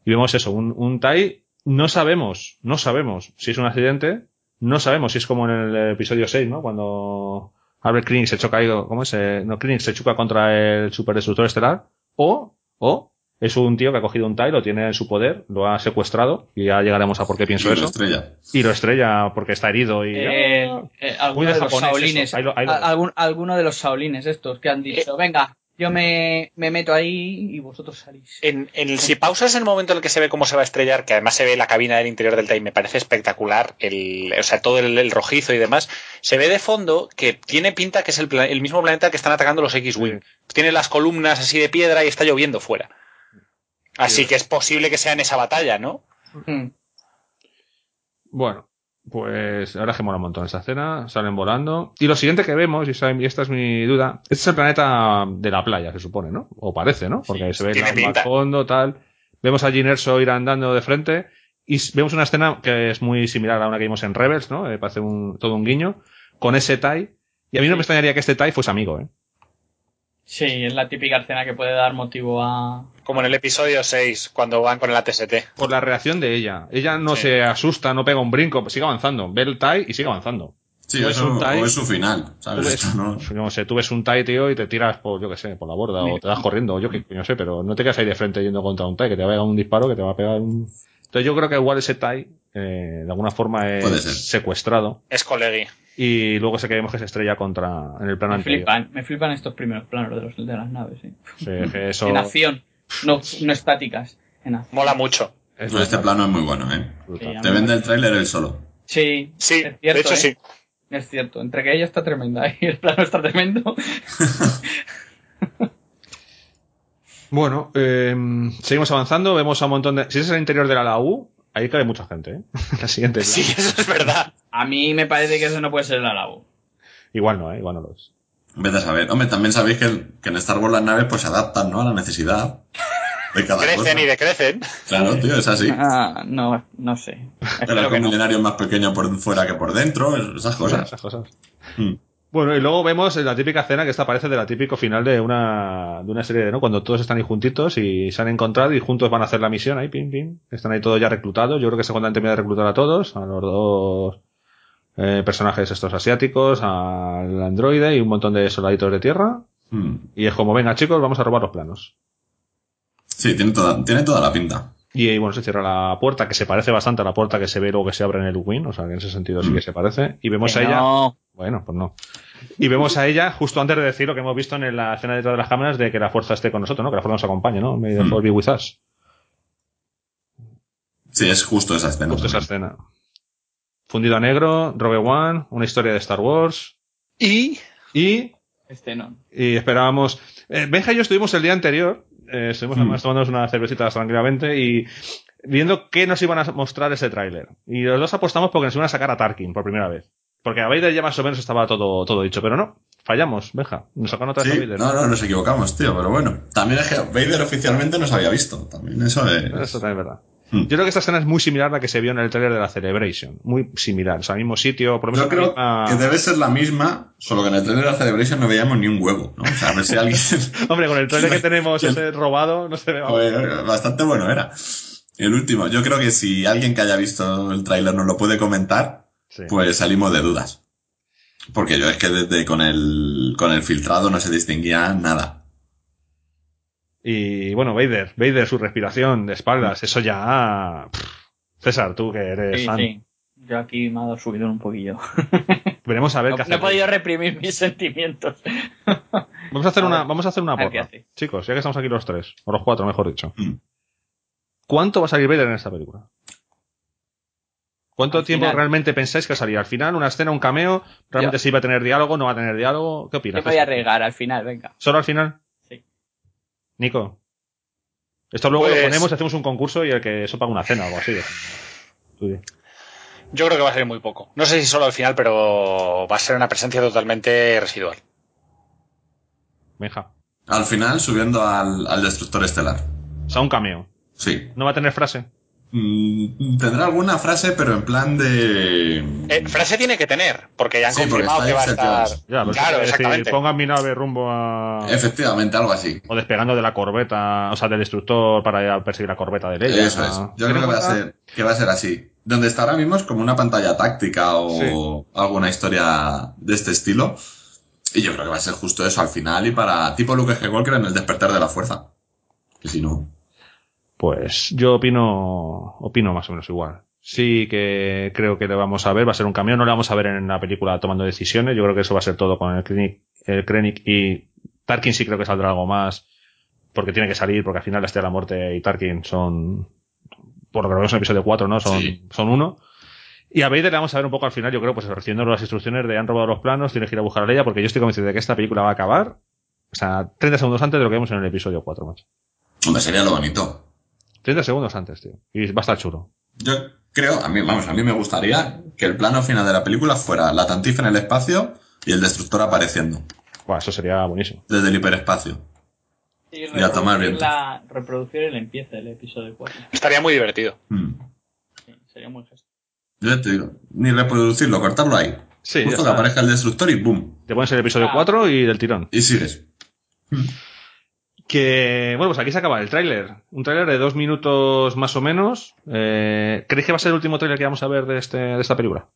Y vemos eso, un, un TIE, no sabemos, no sabemos si es un accidente, no sabemos si es como en el episodio 6, ¿no? Cuando Albert Krennic se choca, ahí, ¿cómo es? Eh, No, Krennic se choca contra el superdestructor estelar, o, o, es un tío que ha cogido un TIE, lo tiene en su poder, lo ha secuestrado, y ya llegaremos a por qué pienso Y lo eso. estrella. Y lo estrella porque está herido y... Eh, eh, alguno de los saolines, Ahí lo- ahí lo- a- algún- alguno de los saolines estos que han dicho, venga, yo me, me meto ahí y vosotros salís. En, en el- si pausas el momento en el que se ve cómo se va a estrellar, que además se ve la cabina del interior del TIE, me parece espectacular, el, o sea, todo el, el rojizo y demás, se ve de fondo que tiene pinta que es el, el mismo planeta que están atacando los X-Wing. Tiene las columnas así de piedra y está lloviendo fuera. Así que es posible que sea en esa batalla, ¿no? Bueno, pues ahora que mola un montón esa escena, salen volando. Y lo siguiente que vemos, y esta es mi duda, este es el planeta de la playa, se supone, ¿no? O parece, ¿no? Porque se ve al fondo, tal. Vemos a Jyn Erso ir andando de frente y vemos una escena que es muy similar a una que vimos en Rebels, ¿no? Eh, parece un, todo un guiño, con ese TIE. Y a mí no me extrañaría que este TIE fuese amigo, ¿eh? Sí, es la típica escena que puede dar motivo a... Como en el episodio 6, cuando van con el ATST. Por la reacción de ella. Ella no Sí. se asusta, no pega un brinco, sigue avanzando. Ve el TIE y sigue avanzando. Sí, o es, un TIE, o es su final, ¿sabes? Tú ves, Esto no- no sé, tú ves un TIE, tío, y te tiras por, yo qué sé, por la borda, o te vas corriendo, o yo qué coño sé, pero no te quedas ahí de frente yendo contra un TIE, que te va a pegar un disparo, que te va a pegar un... Entonces yo creo que igual ese TIE, eh, de alguna forma es secuestrado, Es colegui. Y luego se que vemos que se estrella contra, en el plano Me anterior. flipan, me flipan estos primeros planos de, los, de las naves, sí. Sí, que eso En acción, no, no estáticas. En acción. Mola mucho. es este plano es muy bueno, ¿eh? Sí, Te vende el tráiler él solo. Sí, Sí, es cierto, de hecho ¿eh? sí. Es cierto, entre que ella está tremenda y el plano está tremendo. Bueno, eh, seguimos avanzando, vemos a un montón de... Si es el interior de la LAU, ahí cabe mucha gente, ¿eh? La siguiente. Sí, eso es verdad. A mí me parece que eso no puede ser el alabo. Igual no, ¿eh? Igual no lo es. Vete a saber. Hombre, también sabéis que, en Star Wars las naves pues se adaptan, ¿no? A la necesidad de cada Crecen cosa. y decrecen. Claro, tío, es así. Ah, no, no sé. Arco que no. milenario es más pequeño por fuera que por dentro, es- esas cosas. Esas cosas. Mm. Bueno, y luego vemos la típica escena que esta parece de la típico final de una, de una serie, ¿no? Cuando todos están ahí juntitos y se han encontrado y juntos van a hacer la misión ahí, pim, pim. Están ahí todos ya reclutados. Yo creo que se han terminado de reclutar a todos, a los dos eh, personajes estos asiáticos, al androide y un montón de soldaditos de tierra. Mm. Y es como, venga chicos, vamos a robar los planos. Sí, tiene toda, tiene toda la pinta. Y eh, bueno, se cierra la puerta, que se parece bastante a la puerta que se ve luego que se abre en el Win, o sea, que en ese sentido sí que se parece. Y vemos Que a ella. no. Bueno, pues no. Y vemos a ella justo antes de decir lo que hemos visto en la escena detrás de las cámaras de que la fuerza esté con nosotros, ¿no? Que la fuerza nos acompañe, ¿no? May the Mm. force be with us. Sí, es justo esa escena. Justo esa escena. Fundido a negro, Rogue One, una historia de Star Wars. Y Y, Este no. y esperábamos. Eh, Benja y yo estuvimos el día anterior, eh, estuvimos Mm. además tomándonos unas cervecitas tranquilamente y viendo qué nos iban a mostrar ese tráiler. Y los dos apostamos porque nos iban a sacar a Tarkin por primera vez. Porque a Vader ya más o menos estaba todo, todo dicho, pero no. Fallamos, Benja. Nos sacaron otra vez a Vader. no, no, nos equivocamos, tío, pero bueno. También es que Vader oficialmente no se había visto. También eso es... Eso también es verdad. Hmm. Yo creo que esta escena es muy similar a la que se vio en el trailer de la Celebration. Muy similar. O sea, mismo sitio, por lo menos Yo creo misma- que debe ser la misma, solo que en el trailer de la Celebration no veíamos ni un huevo, ¿no? O sea, a ver si alguien... Hombre, con el trailer que tenemos ese robado, no se ve. bastante bueno era. El último, yo creo que si alguien que haya visto el tráiler nos lo puede comentar, Sí. pues salimos de dudas. Porque yo es que desde con el, con el filtrado no se distinguía nada. Y bueno, Vader, Vader, su respiración de espaldas, eso ya. pff. César, tú que eres Sí, fan. sí. Yo aquí me ha dado subido un poquillo. Veremos a ver No, qué hace. no he podido reprimir mis sentimientos. Vamos a hacer A una, ver. vamos a hacer una porra. hace. Chicos, ya que estamos aquí los tres, o los cuatro, mejor dicho. Mm. ¿Cuánto va a salir Vader en esta película? ¿Cuánto Al tiempo final. realmente pensáis que va a salir? ¿Al final? ¿Una escena? ¿Un cameo? ¿Realmente Yo- si va a tener diálogo? ¿No va a tener diálogo? ¿Qué opinas? me voy a arriesgar al final, venga. ¿Solo al final? Nico. Esto luego Pues- lo ponemos, hacemos un concurso y el que eso paga una cena o algo así. Yo creo que va a ser muy poco. No sé si solo al final, pero va a ser una presencia totalmente residual. Benja. Al final, subiendo al, al destructor estelar. O sea, un cameo. Sí. ¿No va a tener frase? Mm, tendrá alguna frase, pero en plan de. Eh, frase tiene que tener, porque ya han Sí, confirmado que va a estar. Ya, pues, claro, es decir, exactamente. pongan mi nave rumbo a. Efectivamente, algo así. O despegando de la corbeta, o sea, del destructor para ir a perseguir la corbeta de Leia. Eso es. Yo creo que va, a ser, que va a ser así. Donde está ahora mismo es como una pantalla táctica o alguna historia de este estilo. Y yo creo que va a ser justo eso al final y para tipo Luke Skywalker en el despertar de la fuerza. Que si no. Pues yo opino, opino más o menos igual. Sí que creo que le vamos a ver, va a ser un camión, no le vamos a ver en la película tomando decisiones, yo creo que eso va a ser todo con el Krennic, el Krennic y Tarkin sí creo que saldrá algo más, porque tiene que salir, porque al final la Estrella de la Muerte y Tarkin son, por lo que vemos en el episodio 4, ¿no? Son, Sí. son uno. Y a Vader le vamos a ver un poco al final, yo creo, pues recibiendo las instrucciones de han robado los planos, tienes que ir a buscar a Leia, porque yo estoy convencido de que esta película va a acabar, o sea, 30 segundos antes de lo que vemos en el episodio 4, macho. Hombre, sería lo bonito. 30 segundos antes, tío. Y va a estar chulo. Yo creo, a mí, vamos, a mí me gustaría que el plano final de la película fuera la tantifa en el espacio y el destructor apareciendo Buah, eso sería buenísimo. desde el hiperespacio. Y Y a tomar viento. la- reproducir el empiece del episodio 4. Estaría muy divertido. Mm. Sí, sería muy gesto. Yo ya te digo, ni reproducirlo, cortarlo ahí. Sí, Justo que aparezca el destructor y ¡boom! Te pones el episodio Ah. 4 y del tirón. Y sigues. Que, bueno, pues aquí se acaba el tráiler. Un tráiler de dos minutos más o menos. Eh, ¿Creéis que va a ser el último tráiler que vamos a ver de, este, de esta película?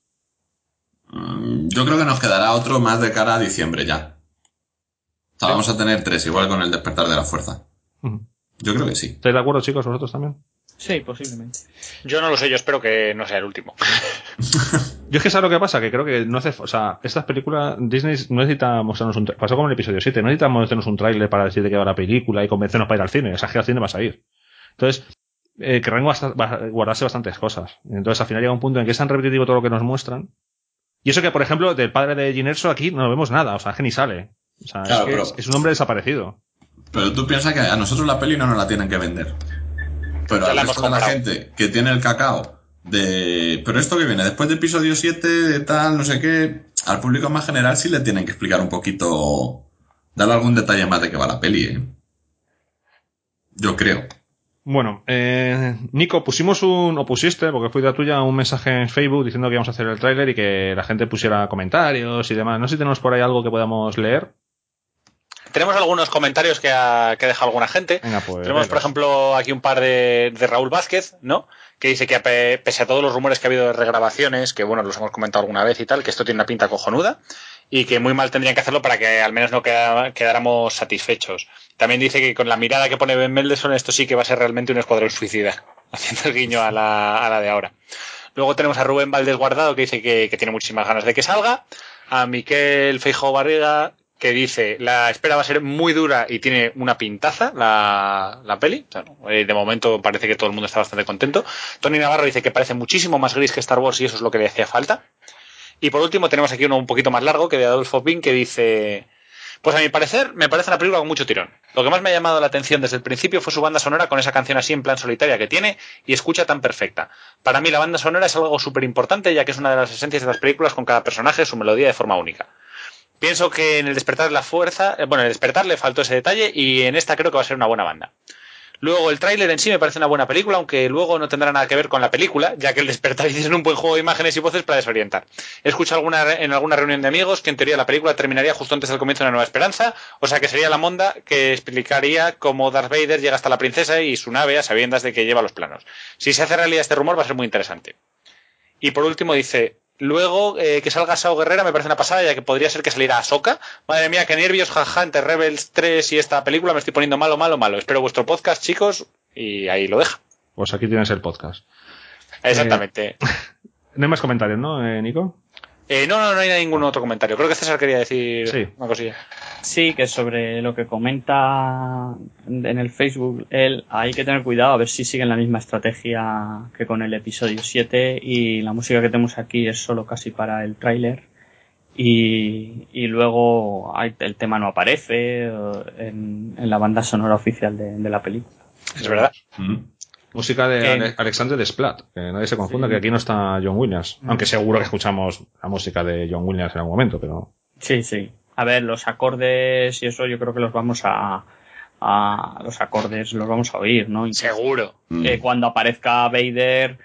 Mm, Yo creo que nos quedará otro más de cara a diciembre ya. O sea, vamos a tener tres, igual con el despertar de la fuerza. Yo creo que sí. ¿Estáis de acuerdo, chicos? ¿Vosotros también? Sí, posiblemente. Yo no lo sé, yo espero que no sea el último. Yo es que sabes lo que pasa, que creo que no hace, o sea, estas películas, Disney no necesita mostrarnos un, pasó como en el episodio 7, no necesita mostrarnos un tráiler para decir de qué va la película y convencernos para ir al cine, o sea, que al cine vas a ir. Entonces, eh, querrán guardarse bastantes cosas. Entonces, al final llega un punto en que es tan repetitivo todo lo que nos muestran. Y eso que, por ejemplo, del padre de Gin Erso aquí no vemos nada, o sea, es que ni sale. O sea, Claro, es, que pero- es, es un hombre desaparecido. Pero tú piensas que a nosotros la peli no nos la tienen que vender. Pero al la resto de la gente que tiene el cacao de... Pero esto que viene después de episodio 7, de tal, no sé qué, al público más general sí le tienen que explicar un poquito, darle algún detalle más de qué va la peli, ¿eh? Yo creo. Bueno, eh, Nico, pusimos un, o pusiste, porque fue idea tuya, un mensaje en Facebook diciendo que íbamos a hacer el tráiler y que la gente pusiera comentarios y demás. No sé si tenemos por ahí algo que podamos leer. Tenemos algunos comentarios que ha, que ha dejado alguna gente. Venga, pues. Tenemos, por ejemplo, aquí un par de, de Raúl Vázquez, ¿no? Que dice que pese a todos los rumores que ha habido de regrabaciones, que bueno, los hemos comentado alguna vez y tal, que esto tiene una pinta cojonuda y que muy mal tendrían que hacerlo para que al menos no quedáramos satisfechos. También dice que con la mirada que pone Ben Mendelssohn esto sí que va a ser realmente un escuadrón suicida, haciendo el guiño a la, a la de ahora. Luego tenemos a Rubén Valdés Guardado que dice que, que tiene muchísimas ganas de que salga. A Miquel Feijóo Barriga que dice la espera va a ser muy dura y tiene una pintaza la, la peli. Eh, de momento parece que todo el mundo está bastante contento. Tony Navarro dice que parece muchísimo más gris que Star Wars y eso es lo que le hacía falta. Y por último tenemos aquí uno un poquito más largo que de Adolfo Pin que dice pues a mi parecer me parece una película con mucho tirón. Lo que más me ha llamado la atención desde el principio fue su banda sonora con esa canción así en plan solitaria que tiene y escucha tan perfecta. Para mí la banda sonora es algo súper importante ya que es una de las esencias de las películas con cada personaje su melodía de forma única. Pienso que en el despertar de la fuerza, eh, bueno, en el despertar le faltó ese detalle y en esta creo que va a ser una buena banda. Luego el tráiler en sí me parece una buena película, aunque luego no tendrá nada que ver con la película, ya que el despertar hicieron un buen juego de imágenes y voces para desorientar. He escuchado alguna, en alguna reunión de amigos que en teoría la película terminaría justo antes del comienzo de una nueva esperanza, o sea que sería la monda que explicaría cómo Darth Vader llega hasta la princesa y su nave a sabiendas de que lleva los planos. Si se hace realidad este rumor va a ser muy interesante. Y por último dice, luego eh, que salga Sao Guerrera me parece una pasada, ya que podría ser que saliera Ahsoka. Madre mía, qué nervios, jaja, entre Rebels 3 y esta película me estoy poniendo malo, malo, malo. Espero vuestro podcast, chicos, y ahí lo deja. Pues aquí tienes el podcast. Exactamente. No hay más comentarios, ¿no, eh, Nico? Eh, no, no, no hay ningún otro comentario. Creo que César quería decir Sí. una cosilla. Sí, que sobre lo que comenta en el Facebook él, hay que tener cuidado a ver si siguen la misma estrategia que con el episodio 7 y la música que tenemos aquí es solo casi para el tráiler y, y luego hay- el tema no aparece eh, en, en la banda sonora oficial de, de la película. Es verdad. Música de Ale- Alexander Desplat, que nadie se confunda Sí. que aquí no está John Williams, aunque seguro que escuchamos la música de John Williams en algún momento, pero Sí, sí. A ver, los acordes y eso yo creo que los vamos a, a los acordes los vamos a oír, ¿no? Seguro. Eh, cuando aparezca Vader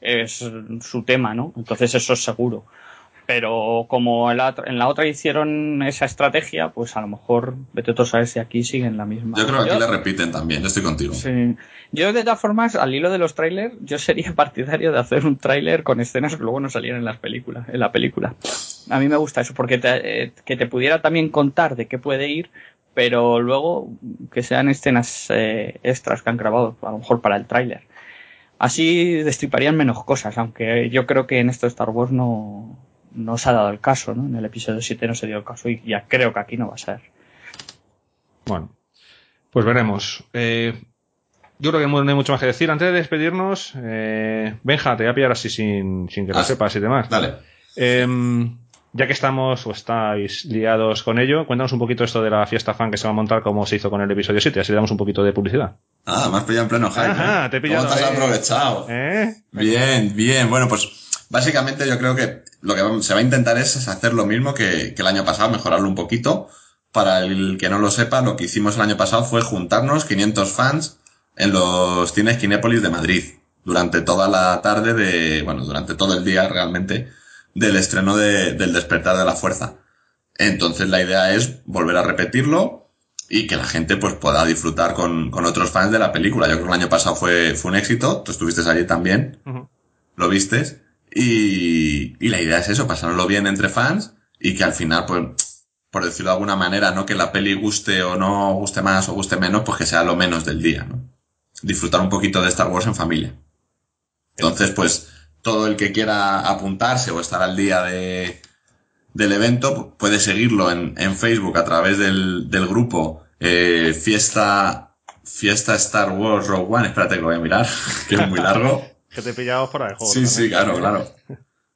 es su tema, ¿no? Entonces eso es seguro. Pero como en la, en la otra hicieron esa estrategia, pues a lo mejor vete tú a saber si aquí siguen la misma. Yo creo que aquí la repiten también, yo estoy contigo. Sí. Yo de todas formas, al hilo de los trailers, yo sería partidario de hacer un tráiler con escenas que luego no salieran en las películas, en la película. A mí me gusta eso, porque te, eh, que te pudiera también contar de qué puede ir, pero luego que sean escenas eh, extras que han grabado, a lo mejor para el tráiler. Así destriparían menos cosas, aunque yo creo que en esto de Star Wars no, no se ha dado el caso, ¿no? En el episodio 7 no se dio el caso y ya creo que aquí no va a ser. Bueno, pues veremos. Eh, yo creo que no hay mucho más que decir. Antes de despedirnos, eh, Benja, te voy a pillar así sin, sin que lo Ah, sepas y demás. Dale. Em, ya que estamos o estáis liados con ello, cuéntanos un poquito esto de la fiesta fan que se va a montar como se hizo con el episodio 7, así le damos un poquito de publicidad. Ah, me has pillado en pleno hype. Ajá, ¿eh? te he pillado ¿Cómo te has aprovechado? ¿Eh? Bien, bien. Bueno, pues básicamente yo creo que lo que se va a intentar es hacer lo mismo que, que el año pasado, mejorarlo un poquito. Para el que no lo sepa, lo que hicimos el año pasado fue juntarnos 500 fans en los cines Kinépolis de Madrid durante toda la tarde de, bueno, durante todo el día realmente del estreno de- del despertar de la fuerza. Entonces la idea es volver a repetirlo y que la gente pues pueda disfrutar con, con otros fans de la película. Yo creo que el año pasado fue, fue un éxito, tú estuviste allí también, lo vistes, y, y la idea es eso, pasárnoslo bien entre fans y que al final, pues, por decirlo de alguna manera, no que la peli guste o no guste más o guste menos, pues que sea lo menos del día, ¿no? Disfrutar un poquito de Star Wars en familia. Entonces, pues, todo el que quiera apuntarse o estar al día de, del evento puede seguirlo en, en Facebook a través del, del grupo eh, Fiesta Fiesta Star Wars Rogue One. Espérate que lo voy a mirar, que es muy largo. Que te he pillado fuera de juego. Sí, sí, claro, claro.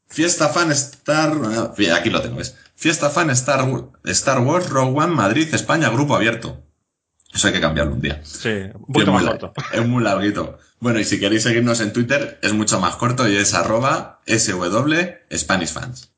Fiesta Fan Star... Bien, aquí lo tengo, ¿ves? Fiesta Fan Star, Star Wars Rogue One Madrid España Grupo Abierto. Eso hay que cambiarlo un día. Sí, un poquito muy más corto. Es muy larguito. Bueno, y si queréis seguirnos en Twitter, es mucho más corto y es arroba SW Spanish Fans.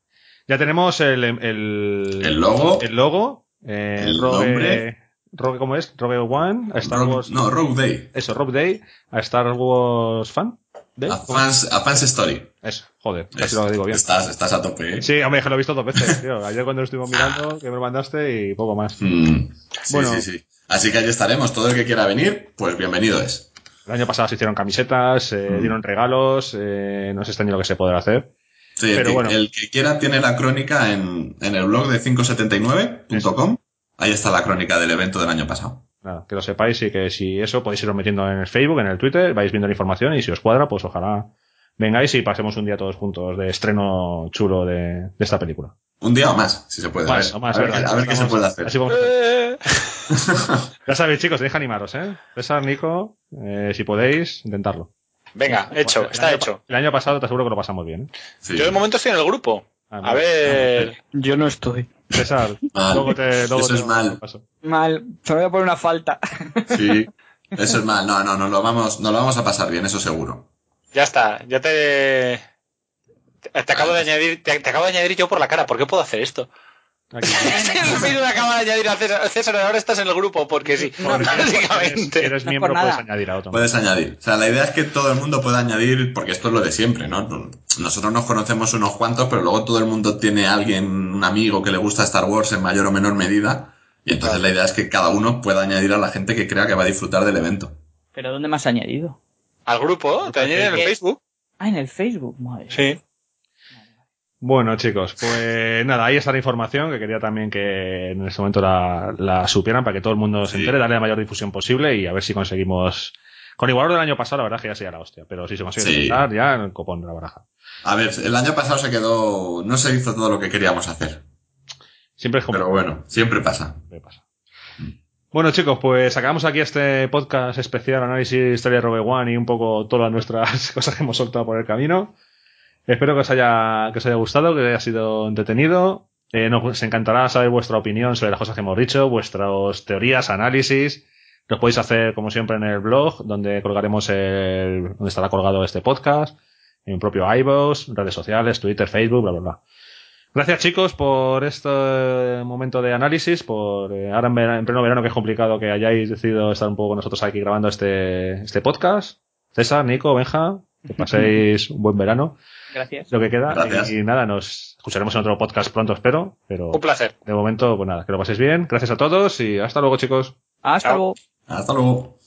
Ya tenemos el, el, El logo. El logo. eh, El Rogue, nombre. Rogue, ¿cómo es? Rogue One, a Star Rogue- Wars. no, Rogue Day. Eso, Rogue Day, a Star Wars Fan. Day. A fans, a fans Story. Eso, joder, Es- así lo digo bien. Estás, estás a tope, ¿eh? Sí, hombre, que lo he visto dos veces, tío. Ayer cuando lo estuvimos mirando, que me lo mandaste y poco más. Mm, sí, Bueno. sí, sí. Así que allí estaremos. Todo el que quiera venir, pues bienvenido es. El año pasado se hicieron camisetas, eh, Mm. dieron regalos, eh, no sé este año lo que se podrá hacer. Sí, el, Pero que, bueno. el que quiera tiene la crónica en, en el blog de 579.com. Ahí está la crónica del evento del año pasado. Nada, que lo sepáis y que si eso podéis iros metiendo en el Facebook, en el Twitter, vais viendo la información y si os cuadra, pues ojalá vengáis y pasemos un día todos juntos de estreno chulo de, de esta película. Un día o más, si se puede. Más, a ver, o más, a ver ¿verdad? qué- a ver qué se puede hacer. así vamos a hacer. Ya sabéis, chicos, que animaros, ¿eh? César, Nico, eh, si podéis, intentarlo. Venga, hecho, El está año hecho. El año pasado te aseguro que lo pasamos bien, ¿eh? Sí. Yo de momento estoy en el grupo. Ah, A ver. Yo no estoy. César, Mal. luego te, luego Eso te es mal. paso. Mal, te voy a poner una falta. Sí. Eso es mal. No, no, no lo vamos, no lo vamos a pasar bien, eso seguro. Ya está, ya te. Te, te acabo de añadir, te, te acabo de añadir yo por la cara. ¿Por qué puedo hacer esto? Me acaba de añadir a César. César, ahora estás en el grupo porque sí. Porque si eres, Básicamente. eres miembro, nada. puedes añadir a otro. Puedes añadir. O sea, la idea es que todo el mundo pueda añadir, porque esto es lo de siempre, ¿no? Nosotros nos conocemos unos cuantos, pero luego todo el mundo tiene a alguien, un amigo que le gusta Star Wars en mayor o menor medida. Y entonces la idea es que cada uno pueda añadir a la gente que crea que va a disfrutar del evento. ¿Pero dónde me has añadido? Al grupo, te añadir en el. Facebook. Ah, en el Facebook, madre. Sí. Bueno, chicos, pues nada, ahí está la información que quería también que en este momento la, la supieran para que todo el mundo se entere, darle la mayor difusión posible y a ver si conseguimos. Con igual del año pasado, la verdad es que ya sería la hostia, pero si se consigue Sí. ya el copón de la baraja. A ver, el año pasado se quedó, no se hizo todo lo que queríamos hacer. Siempre es como. Pero bueno, siempre pasa. Siempre pasa. Bueno, chicos, pues acabamos aquí este podcast especial, análisis de historia de Rogue One y un poco todas nuestras cosas que hemos soltado por el camino. Espero que os haya, que os haya gustado, que haya sido entretenido. Eh, nos encantará saber vuestra opinión sobre las cosas que hemos dicho, vuestras teorías, análisis. Los podéis hacer, como siempre, en el blog, donde colgaremos el, donde estará colgado este podcast, en el propio iVoox, redes sociales, Twitter, Facebook, bla, bla, bla. Gracias chicos por este momento de análisis, por eh, ahora en, vera- en pleno verano que es complicado que hayáis decidido estar un poco con nosotros aquí grabando este, este podcast. César, Nico, Benja, que paséis un buen verano, Gracias. lo que queda. Gracias. Y nada, nos escucharemos en otro podcast pronto, espero. Pero Un placer. de momento, pues nada, que lo paséis bien. Gracias a todos y hasta luego chicos. Hasta Chao. luego. Hasta luego.